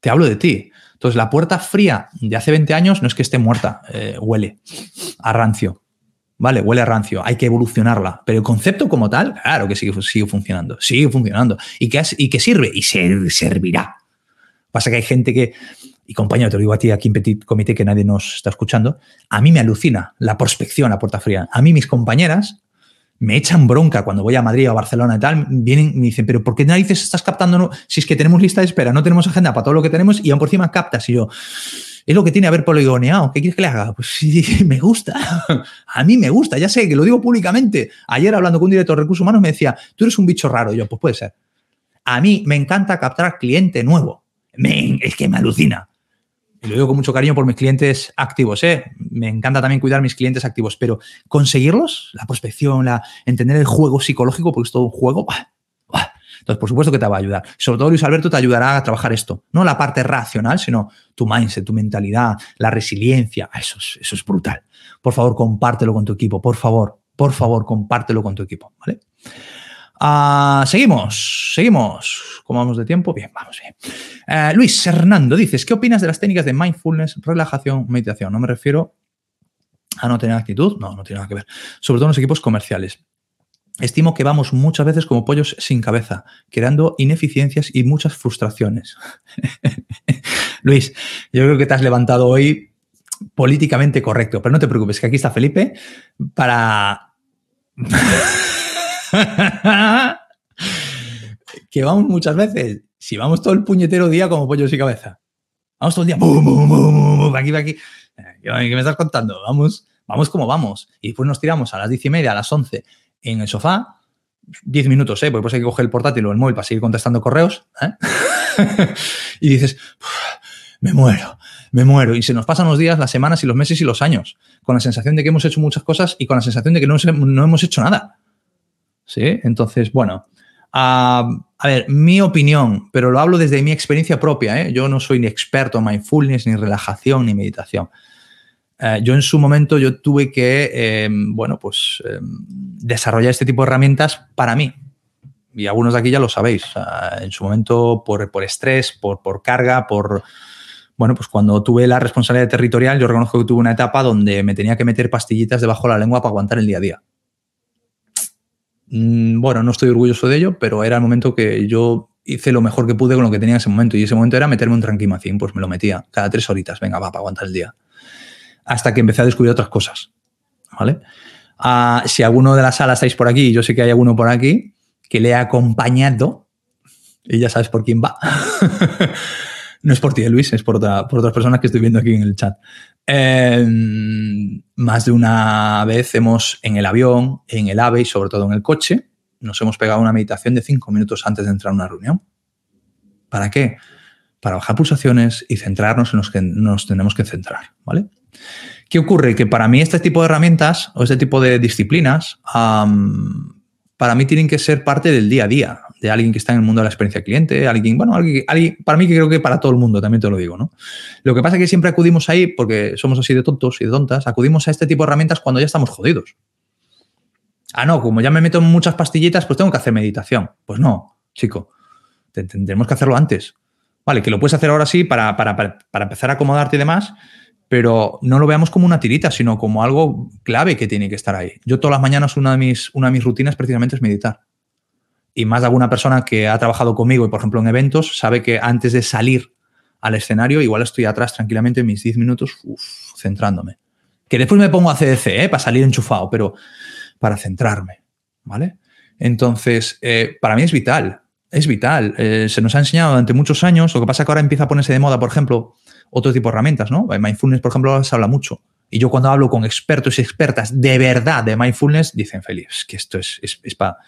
Te hablo de ti. Entonces, la puerta fría de hace 20 años no es que esté muerta, eh, huele a rancio. Vale, huele a rancio, hay que evolucionarla. Pero el concepto como tal, claro que sigue, sigue funcionando, sigue funcionando. ¿Y que, y que sirve? Y servirá. Pasa que hay gente que, y compañero, te lo digo a ti aquí en Petit Comité que nadie nos está escuchando, a mí me alucina la prospección a puerta fría. A mí mis compañeras me echan bronca cuando voy a Madrid o a Barcelona y tal, vienen y me dicen, pero ¿por qué narices estás captando? Si es que tenemos lista de espera, no tenemos agenda para todo lo que tenemos y aún por encima captas. Y yo, es lo que tiene haber poligoneado. ¿Qué quieres que le haga? Pues sí, me gusta. A mí me gusta, ya sé que lo digo públicamente. Ayer hablando con un director de recursos humanos me decía, tú eres un bicho raro. yo, pues puede ser. A mí me encanta captar cliente nuevo. es que me alucina. Y lo digo con mucho cariño por mis clientes activos. ¿eh? Me encanta también cuidar mis clientes activos, pero conseguirlos, la prospección, la, entender el juego psicológico, porque es todo un juego, entonces, por supuesto que te va a ayudar. Sobre todo Luis Alberto te ayudará a trabajar esto. No la parte racional, sino tu mindset, tu mentalidad, la resiliencia. Ah, eso es, eso es brutal. Por favor, compártelo con tu equipo. Por favor, por favor, compártelo con tu equipo. ¿Vale? Ah, seguimos, seguimos. ¿Cómo vamos de tiempo? Bien, vamos bien. Eh, Luis Hernando dices, ¿qué opinas de las técnicas de mindfulness, relajación, meditación? No me refiero a no tener actitud, no, no tiene nada que ver. Sobre todo en los equipos comerciales. Estimo que vamos muchas veces como pollos sin cabeza, creando ineficiencias y muchas frustraciones. Luis, yo creo que te has levantado hoy políticamente correcto, pero no te preocupes, que aquí está Felipe para... que vamos muchas veces, si vamos todo el puñetero día como pollos sin cabeza. Vamos todo el día, bum, aquí, aquí. ¿Qué me estás contando? Vamos, vamos como vamos. Y después nos tiramos a las diez y media, a las once, en el sofá, 10 minutos, ¿eh? porque después hay que coger el portátil o el móvil para seguir contestando correos, ¿eh? y dices, me muero, me muero. Y se nos pasan los días, las semanas y los meses y los años, con la sensación de que hemos hecho muchas cosas y con la sensación de que no, hemos hecho nada. ¿Sí? Entonces, bueno, a, ver, mi opinión, pero lo hablo desde mi experiencia propia. ¿eh? Yo no soy ni experto en mindfulness, ni relajación, ni meditación. Eh, yo en su momento yo tuve que, em, bueno, pues em, desarrollar este tipo de herramientas para mí. Y algunos de aquí ya lo sabéis. en su momento por, por estrés, por, por carga, por, bueno, pues cuando tuve la responsabilidad territorial, yo reconozco que tuve una etapa donde me tenía que meter pastillitas debajo de la lengua para aguantar el día a día. Mm, bueno, no estoy orgulloso de ello, pero era el momento que yo hice lo mejor que pude con lo que tenía en ese momento. Y ese momento era meterme un tranquimacín, pues me lo metía cada tres horitas. Venga, va, para aguantar el día. Hasta que empecé a descubrir otras cosas. ¿Vale? Ah, si alguno de la sala estáis por aquí, yo sé que hay alguno por aquí que le ha acompañado, y ya sabes por quién va. No es por ti, Luis, es por, otras personas que estoy viendo aquí en el chat. Em, más de una vez hemos, en el avión, en el AVE y sobre todo en el coche, nos hemos pegado una meditación de cinco minutos antes de entrar a una reunión. ¿Para qué? Para bajar pulsaciones y centrarnos en los que nos tenemos que centrar, ¿vale? ¿Qué ocurre? Que para mí este tipo de herramientas o este tipo de disciplinas, para mí tienen que ser parte del día a día de alguien que está en el mundo de la experiencia cliente, alguien, bueno, alguien, para mí que creo que para todo el mundo, también te lo digo, ¿no? Lo que pasa es que siempre acudimos ahí, porque somos así de tontos y de tontas, acudimos a este tipo de herramientas cuando ya estamos jodidos. Ah, no, como ya me meto en muchas pastillitas, pues tengo que hacer meditación. Pues no, chico, tendremos que hacerlo antes. Vale, que lo puedes hacer ahora sí para, para, para empezar a acomodarte y demás, pero no lo veamos como una tirita, sino como algo clave que tiene que estar ahí. Yo todas las mañanas una de mis, una de mis rutinas precisamente es meditar y más de alguna persona que ha trabajado conmigo y, por ejemplo, en eventos, sabe que antes de salir al escenario, igual estoy atrás tranquilamente mis 10 minutos centrándome. Que después me pongo a CDC ¿eh? para salir enchufado, pero para centrarme, ¿vale? Entonces, eh, para mí es vital, es vital. Eh, se nos ha enseñado durante muchos años, lo que pasa es que ahora empieza a ponerse de moda, por ejemplo, otro tipo de herramientas, ¿no? Mindfulness, por ejemplo, se habla mucho. Y yo cuando hablo con expertos y expertas de verdad de mindfulness, dicen, Félix, que esto es, es, es para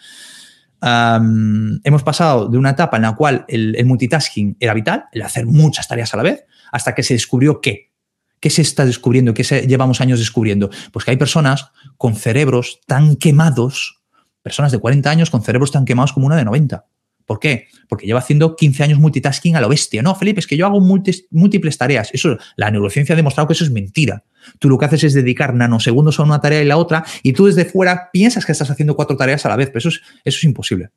hemos pasado de una etapa en la cual el, multitasking era vital, el hacer muchas tareas a la vez, hasta que se descubrió qué. ¿Qué se está descubriendo? ¿Qué llevamos años descubriendo? Pues que hay personas con cerebros tan quemados, personas de 40 años con cerebros tan quemados como una de 90. ¿Por qué? Porque lleva haciendo 15 años multitasking a lo bestia. No, Felipe, es que yo hago múltiples tareas. Eso, la neurociencia ha demostrado que eso es mentira. Tú lo que haces es dedicar nanosegundos a una tarea y la otra, y tú desde fuera piensas que estás haciendo cuatro tareas a la vez, pero eso es, imposible.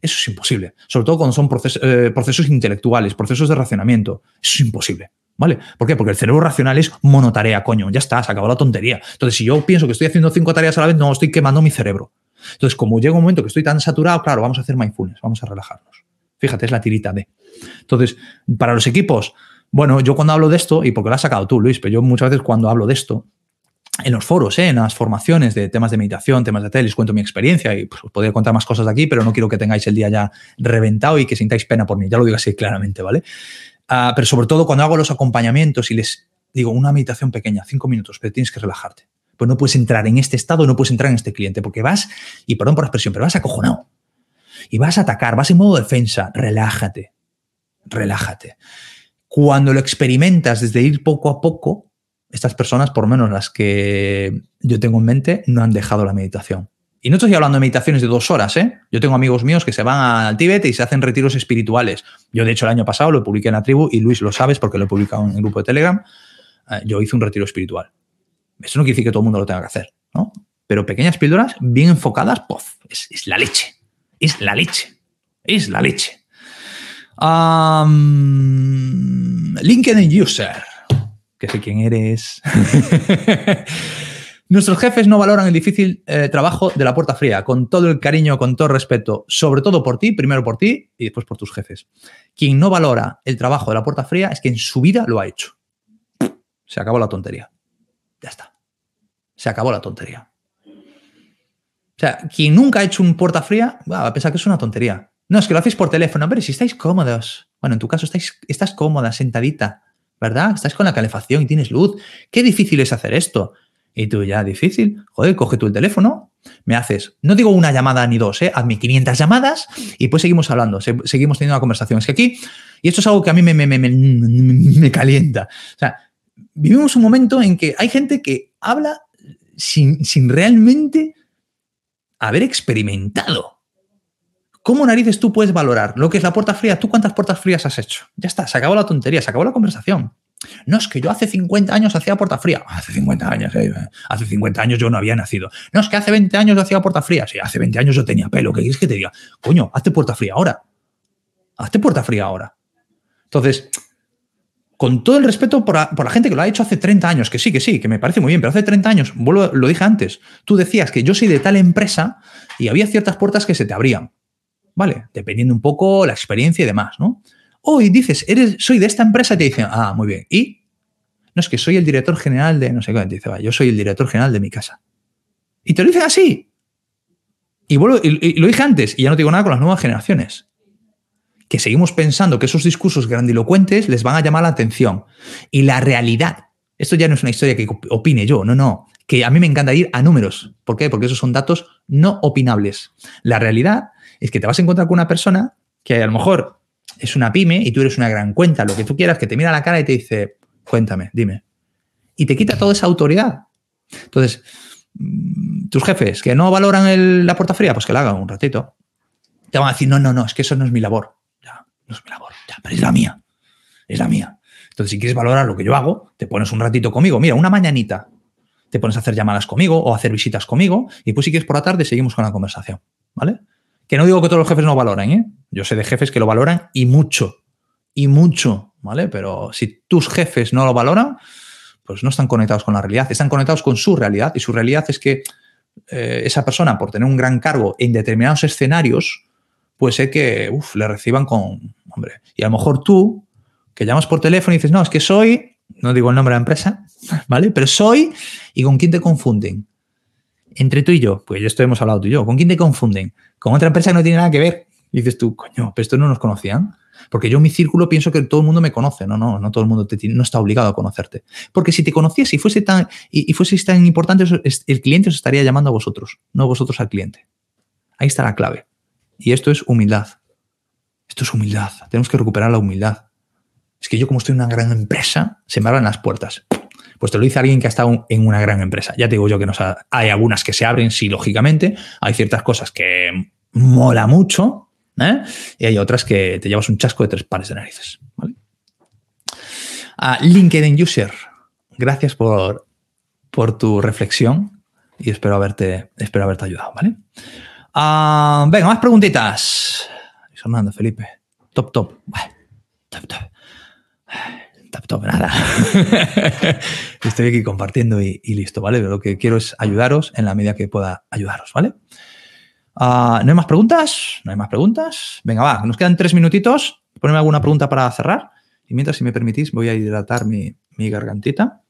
Eso es imposible. Sobre todo cuando son eh, procesos intelectuales, procesos de racionamiento. Eso es imposible. ¿Vale? ¿Por qué? Porque el cerebro racional es monotarea, coño. Ya está, se acabó la tontería. Entonces, si yo pienso que estoy haciendo cinco tareas a la vez, no, estoy quemando mi cerebro. Entonces, como llega un momento que estoy tan saturado, claro, vamos a hacer mindfulness, vamos a relajarnos. Fíjate, es la tirita de. Entonces, para los equipos, bueno, yo cuando hablo de esto, y porque lo has sacado tú, Luis, pero yo muchas veces cuando hablo de esto, en los foros, ¿eh? en las formaciones de temas de meditación, temas de tele, cuento mi experiencia y pues, os podría contar más cosas de aquí, pero no quiero que tengáis el día ya reventado y que sintáis pena por mí. Ya lo digo así claramente, ¿vale? Ah, pero sobre todo cuando hago los acompañamientos y les digo una meditación pequeña, cinco minutos, pero tienes que relajarte. Pues no puedes entrar en este estado, no puedes entrar en este cliente, porque vas, y perdón por la expresión, pero vas acojonado. Y vas a atacar, vas en modo defensa. Relájate, relájate. Cuando lo experimentas desde ir poco a poco, estas personas, por menos las que yo tengo en mente, no han dejado la meditación. Y no estoy hablando de meditaciones de dos horas, ¿eh? Yo tengo amigos míos que se van al Tíbet y se hacen retiros espirituales. Yo, de hecho, el año pasado lo publiqué en la tribu y Luis lo sabes porque lo he publicado en el grupo de Telegram. Eh, yo hice un retiro espiritual. Eso no quiere decir que todo el mundo lo tenga que hacer, ¿no? Pero pequeñas píldoras bien enfocadas, ¡pof! Es, la leche. Es la leche. Es la leche. LinkedIn User, que sé quién eres. Nuestros jefes no valoran el difícil eh, trabajo de la puerta fría, con todo el cariño, con todo el respeto, sobre todo por ti, primero por ti y después por tus jefes. Quien no valora el trabajo de la puerta fría es que en su vida lo ha hecho. Se acabó la tontería. Ya está. Se acabó la tontería. O sea, quien nunca ha hecho un puerta fría va a pensar que es una tontería. No, es que lo hacéis por teléfono. Pero si estáis cómodos. Bueno, en tu caso estáis, estás cómoda, sentadita, ¿verdad? Estás con la calefacción y tienes luz. Qué difícil es hacer esto. Y tú ya, difícil. Joder, coge tú el teléfono, me haces, no digo una llamada ni dos, ¿eh? hazme 500 llamadas y pues seguimos hablando, seguimos teniendo una conversación. Es que aquí, y esto es algo que a mí me, me, me, me calienta. O sea, vivimos un momento en que hay gente que habla sin, sin realmente haber experimentado. ¿Cómo narices tú puedes valorar lo que es la puerta fría? ¿Tú cuántas puertas frías has hecho? Ya está, se acabó la tontería, se acabó la conversación. No, es que yo hace 50 años hacía puerta fría. Hace 50 años, eh, hace 50 años yo no había nacido. No, es que hace 20 años yo hacía puerta fría. Sí, hace 20 años yo tenía pelo. ¿Qué quieres que te diga? Coño, hazte puerta fría ahora. Hazte puerta fría ahora. Entonces, con todo el respeto por, la gente que lo ha hecho hace 30 años, que sí, que sí, que me parece muy bien, pero hace 30 años, vuelvo, lo dije antes, tú decías que yo soy de tal empresa y había ciertas puertas que se te abrían, ¿vale? Dependiendo un poco la experiencia y demás, ¿no? Hoy dices, eres, soy de esta empresa y te dicen, ah, muy bien, ¿y? No es que soy el director general de, no sé qué, te dice, va, yo soy el director general de mi casa. Y te lo dicen así. Y, vuelvo, y lo dije antes, y ya no digo nada con las nuevas generaciones que seguimos pensando que esos discursos grandilocuentes les van a llamar la atención. Y la realidad, esto ya no es una historia que opine yo, no, no, que a mí me encanta ir a números. ¿Por qué? Porque esos son datos no opinables. La realidad es que te vas a encontrar con una persona que a lo mejor es una pyme y tú eres una gran cuenta, lo que tú quieras, que te mira a la cara y te dice, cuéntame, dime. Y te quita toda esa autoridad. Entonces, mm, tus jefes que no valoran la puerta fría, pues que la hagan un ratito. Te van a decir, no, no, no, es que eso no es mi labor no es mi labor, ya, pero es la mía, es la mía. Entonces, si quieres valorar lo que yo hago, te pones un ratito conmigo, mira, una mañanita, te pones a hacer llamadas conmigo o a hacer visitas conmigo y pues si quieres por la tarde seguimos con la conversación, ¿vale? Que no digo que todos los jefes no valoren, ¿eh? Yo sé de jefes que lo valoran y mucho, y mucho, ¿vale? Pero si tus jefes no lo valoran, pues no están conectados con la realidad, están conectados con su realidad y su realidad es que eh, esa persona, por tener un gran cargo en determinados escenarios, puede ser que le reciban con, hombre, y a lo mejor tú, que llamas por teléfono y dices, no, es que soy, no digo el nombre de la empresa, ¿vale? Pero soy, ¿y con quién te confunden? Entre tú y yo, pues esto hemos hablado tú y yo, ¿con quién te confunden? Con otra empresa que no tiene nada que ver. Dices tú, coño, pero esto no nos conocían. Porque yo en mi círculo pienso que todo el mundo me conoce. No, no, no todo el mundo te, no está obligado a conocerte. Porque si te conociese y fuese tan, y, tan importante, el cliente os estaría llamando a vosotros, no vosotros al cliente. Ahí está la clave. Y esto es humildad. Esto es humildad. Tenemos que recuperar la humildad. Es que yo como estoy en una gran empresa, se me abren las puertas. Pues te lo dice alguien que ha estado en una gran empresa. Ya te digo yo que no hay algunas que se abren, sí, lógicamente. Hay ciertas cosas que mola mucho ¿eh? y hay otras que te llevas un chasco de tres pares de narices. LinkedIn User, gracias por, por tu reflexión y espero haberte, espero haberte ayudado. ¿vale? Ah, venga, más preguntitas. Fernando, Felipe. Top, top. Top, top. Top, top, nada. Estoy aquí compartiendo y, listo, ¿vale? lo que quiero es ayudaros en la medida que pueda ayudaros, ¿vale? Ah, ¿No hay más preguntas? ¿No hay más preguntas? Venga, va, nos quedan tres minutitos. Ponme alguna pregunta para cerrar. Y mientras, si me permitís, voy a hidratar mi gargantita.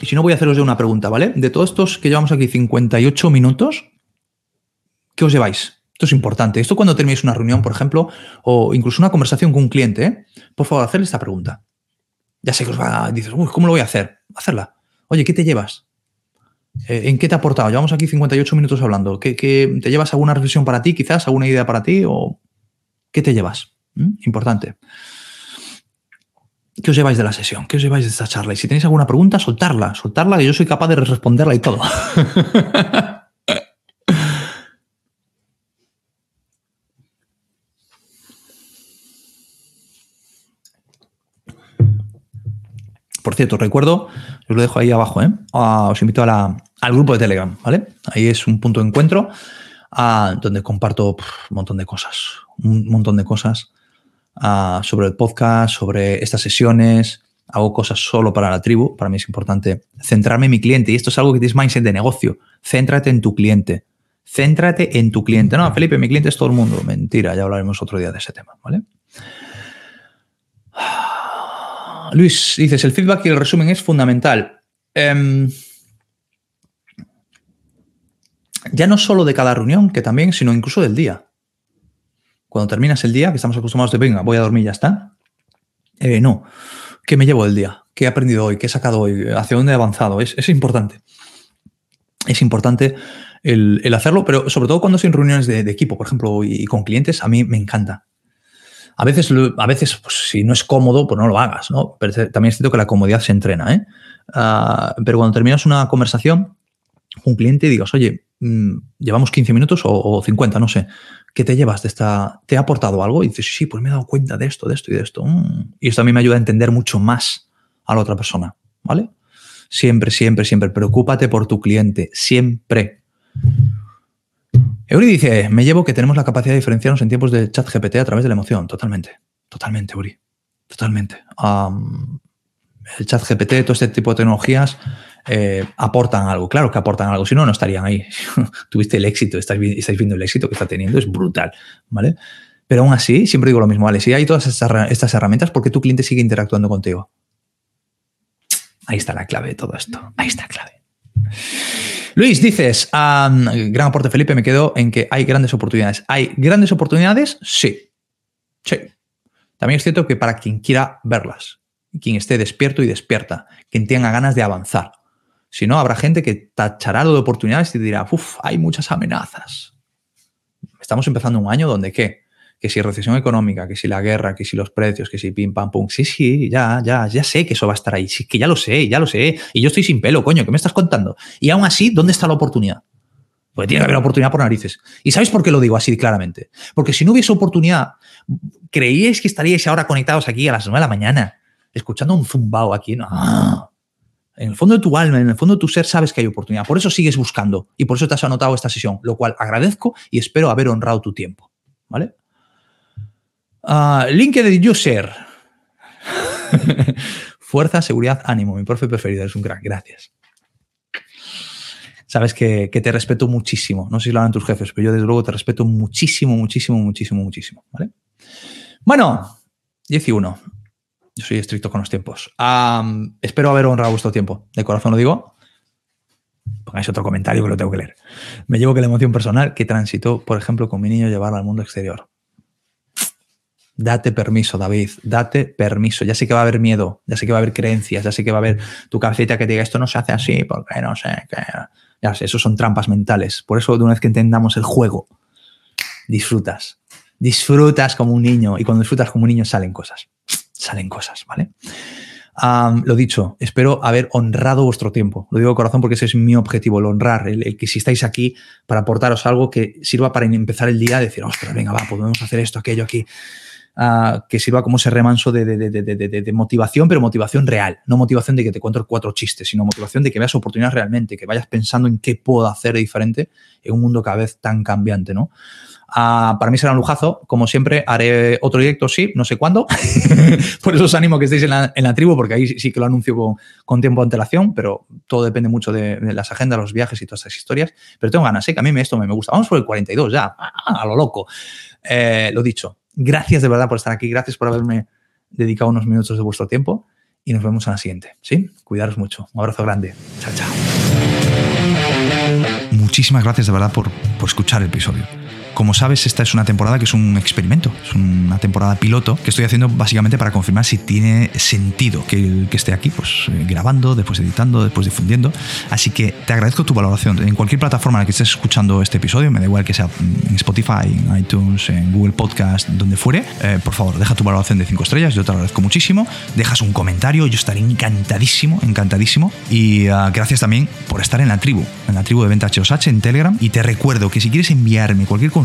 Y si no, voy a haceros yo una pregunta, ¿vale? De todos estos que llevamos aquí 58 minutos, ¿qué os lleváis? Esto es importante. Esto cuando terminéis una reunión, por ejemplo, o incluso una conversación con un cliente, ¿eh? por favor, hacerle esta pregunta. Ya sé que os va a decir, uy, ¿cómo lo voy a hacer? Hacerla. Oye, ¿qué te llevas? Eh, ¿En qué te ha aportado? Llevamos aquí 58 minutos hablando. ¿Qué, te llevas alguna reflexión para ti, quizás? ¿Alguna idea para ti? ¿O qué te llevas? ¿Mm? Importante. ¿Qué os lleváis de la sesión? ¿Qué os lleváis de esta charla? Y si tenéis alguna pregunta, soltarla, soltarla, que yo soy capaz de responderla y todo. Por cierto, recuerdo, os lo dejo ahí abajo, ¿eh? Ah, os invito al grupo de Telegram, ¿vale? Ahí es un punto de encuentro ah, donde comparto un montón de cosas, un montón de cosas sobre el podcast, sobre estas sesiones. Hago cosas solo para la tribu. Para mí es importante centrarme en mi cliente. Y esto es algo que tienes mindset de negocio. Céntrate en tu cliente. Céntrate en tu cliente. No, Felipe, mi cliente es todo el mundo. Mentira, ya hablaremos otro día de ese tema, ¿vale? Luis, dices, el feedback y el resumen es fundamental. Em, ya no solo de cada reunión, que también, sino incluso del día cuando terminas el día, que estamos acostumbrados de, venga, voy a dormir, ya está. Eh, no. ¿Qué me llevo del día? ¿Qué he aprendido hoy? ¿Qué he sacado hoy? ¿Hacia dónde he avanzado? Es, importante. Es importante el, hacerlo, pero sobre todo cuando en reuniones de, equipo, por ejemplo, y, con clientes, a mí me encanta. A veces, a veces pues, si no es cómodo, pues no lo hagas, ¿no? Pero también es cierto que la comodidad se entrena, ¿eh? Ah, pero cuando terminas una conversación con un cliente digas, oye, llevamos 15 minutos o, 50, no sé, ¿qué te llevas de esta? ¿Te ha aportado algo? Y dices, sí, pues me he dado cuenta de esto, de esto y de esto. Mm. Y esto a mí me ayuda a entender mucho más a la otra persona, ¿vale? Siempre, siempre, siempre. Preocúpate por tu cliente, siempre. Euri dice, me llevo que tenemos la capacidad de diferenciarnos en tiempos de chat GPT a través de la emoción. Totalmente, totalmente, Euri. Totalmente. El chat GPT, todo este tipo de tecnologías eh, aportan algo. Claro que aportan algo, si no, no estarían ahí. Tuviste el éxito, estáis, viendo el éxito que está teniendo, es brutal, ¿vale? Pero aún así, siempre digo lo mismo, vale, si hay todas estas herramientas, ¿por qué tu cliente sigue interactuando contigo? Ahí está la clave de todo esto. Ahí está la clave. Luis, dices, gran aporte Felipe, me quedo en que hay grandes oportunidades. ¿Hay grandes oportunidades? Sí. Sí. También es cierto que para quien quiera verlas, quien esté despierto y despierta, quien tenga ganas de avanzar. Si no, habrá gente que tachará lo de oportunidades y dirá, uff, hay muchas amenazas. Estamos empezando un año donde qué? que si recesión económica, que si la guerra, que si los precios, que si pim, pam, pum. Sí, sí, ya, ya, ya sé que eso va a estar ahí. Sí, que ya lo sé, ya lo sé. Y yo estoy sin pelo, coño, ¿qué me estás contando? Y aún así, ¿dónde está la oportunidad? Pues tiene que haber oportunidad por narices. ¿Y sabéis por qué lo digo así claramente? Porque si no hubiese oportunidad, ¿creíais que estaríais ahora conectados aquí a las 9 de la mañana, escuchando un zumbao aquí? No. En el fondo de tu alma, en el fondo de tu ser, sabes que hay oportunidad. Por eso sigues buscando y por eso te has anotado esta sesión, lo cual agradezco y espero haber honrado tu tiempo. ¿Vale? Uh, LinkedIn User. Fuerza, seguridad, ánimo. Mi profe preferido, es un crack. Gracias. Sabes que, te respeto muchísimo. No sé si lo harán tus jefes, pero yo desde luego te respeto muchísimo, muchísimo, muchísimo, muchísimo. ¿vale? Bueno, 11. Yo soy estricto con los tiempos. espero haber honrado vuestro tiempo. De corazón lo digo. Pongáis otro comentario que lo tengo que leer. Me llevo que la emoción personal que transitó, por ejemplo, con mi niño llevarlo al mundo exterior. Date permiso, David, date permiso. Ya sé que va a haber miedo, ya sé que va a haber creencias, ya sé que va a haber tu cabecita que te diga esto no se hace así, porque no sé, qué. ya sé, eso son trampas mentales. Por eso, de una vez que entendamos el juego, disfrutas. Disfrutas como un niño y cuando disfrutas como un niño salen cosas. Salen cosas, ¿vale? lo dicho, espero haber honrado vuestro tiempo. Lo digo de corazón porque ese es mi objetivo, el honrar, el, que si estáis aquí para aportaros algo que sirva para empezar el día, decir, ostras, venga, va, podemos hacer esto, aquello aquí. Ah, que sirva como ese remanso de, motivación, pero motivación real, no motivación de que te cuento cuatro chistes, sino motivación de que veas oportunidades realmente, que vayas pensando en qué puedo hacer de diferente en un mundo cada vez tan cambiante, ¿no? Ah, para mí será un lujazo. Como siempre, haré otro directo, sí, no sé cuándo. Por eso os animo que estéis en la, tribu, porque ahí sí que lo anuncio con, tiempo de antelación, pero todo depende mucho de, las agendas, los viajes y todas estas historias. Pero tengo ganas, ¿eh? que a mí esto me, gusta. Vamos por el 42 ya, a lo loco. Eh, lo dicho, Gracias de verdad por estar aquí, gracias por haberme dedicado unos minutos de vuestro tiempo y nos vemos en la siguiente. ¿Sí? Cuidaros mucho. Un abrazo grande. Chao, chao. Muchísimas gracias de verdad por, por escuchar el episodio. Como sabes, esta es una temporada que es un experimento, es una temporada piloto que estoy haciendo básicamente para confirmar si tiene sentido que, esté aquí, pues eh, grabando, después editando, después difundiendo. Así que te agradezco tu valoración. En cualquier plataforma en la que estés escuchando este episodio, me da igual que sea en Spotify, en iTunes, en Google Podcast, donde fuere, eh, por favor, deja tu valoración de 5 estrellas, yo te lo agradezco muchísimo. Dejas un comentario, yo estaré encantadísimo, encantadísimo. Y ah, gracias también por estar en la tribu, en la tribu de Venta HOSH en Telegram. Y te recuerdo que si quieres enviarme cualquier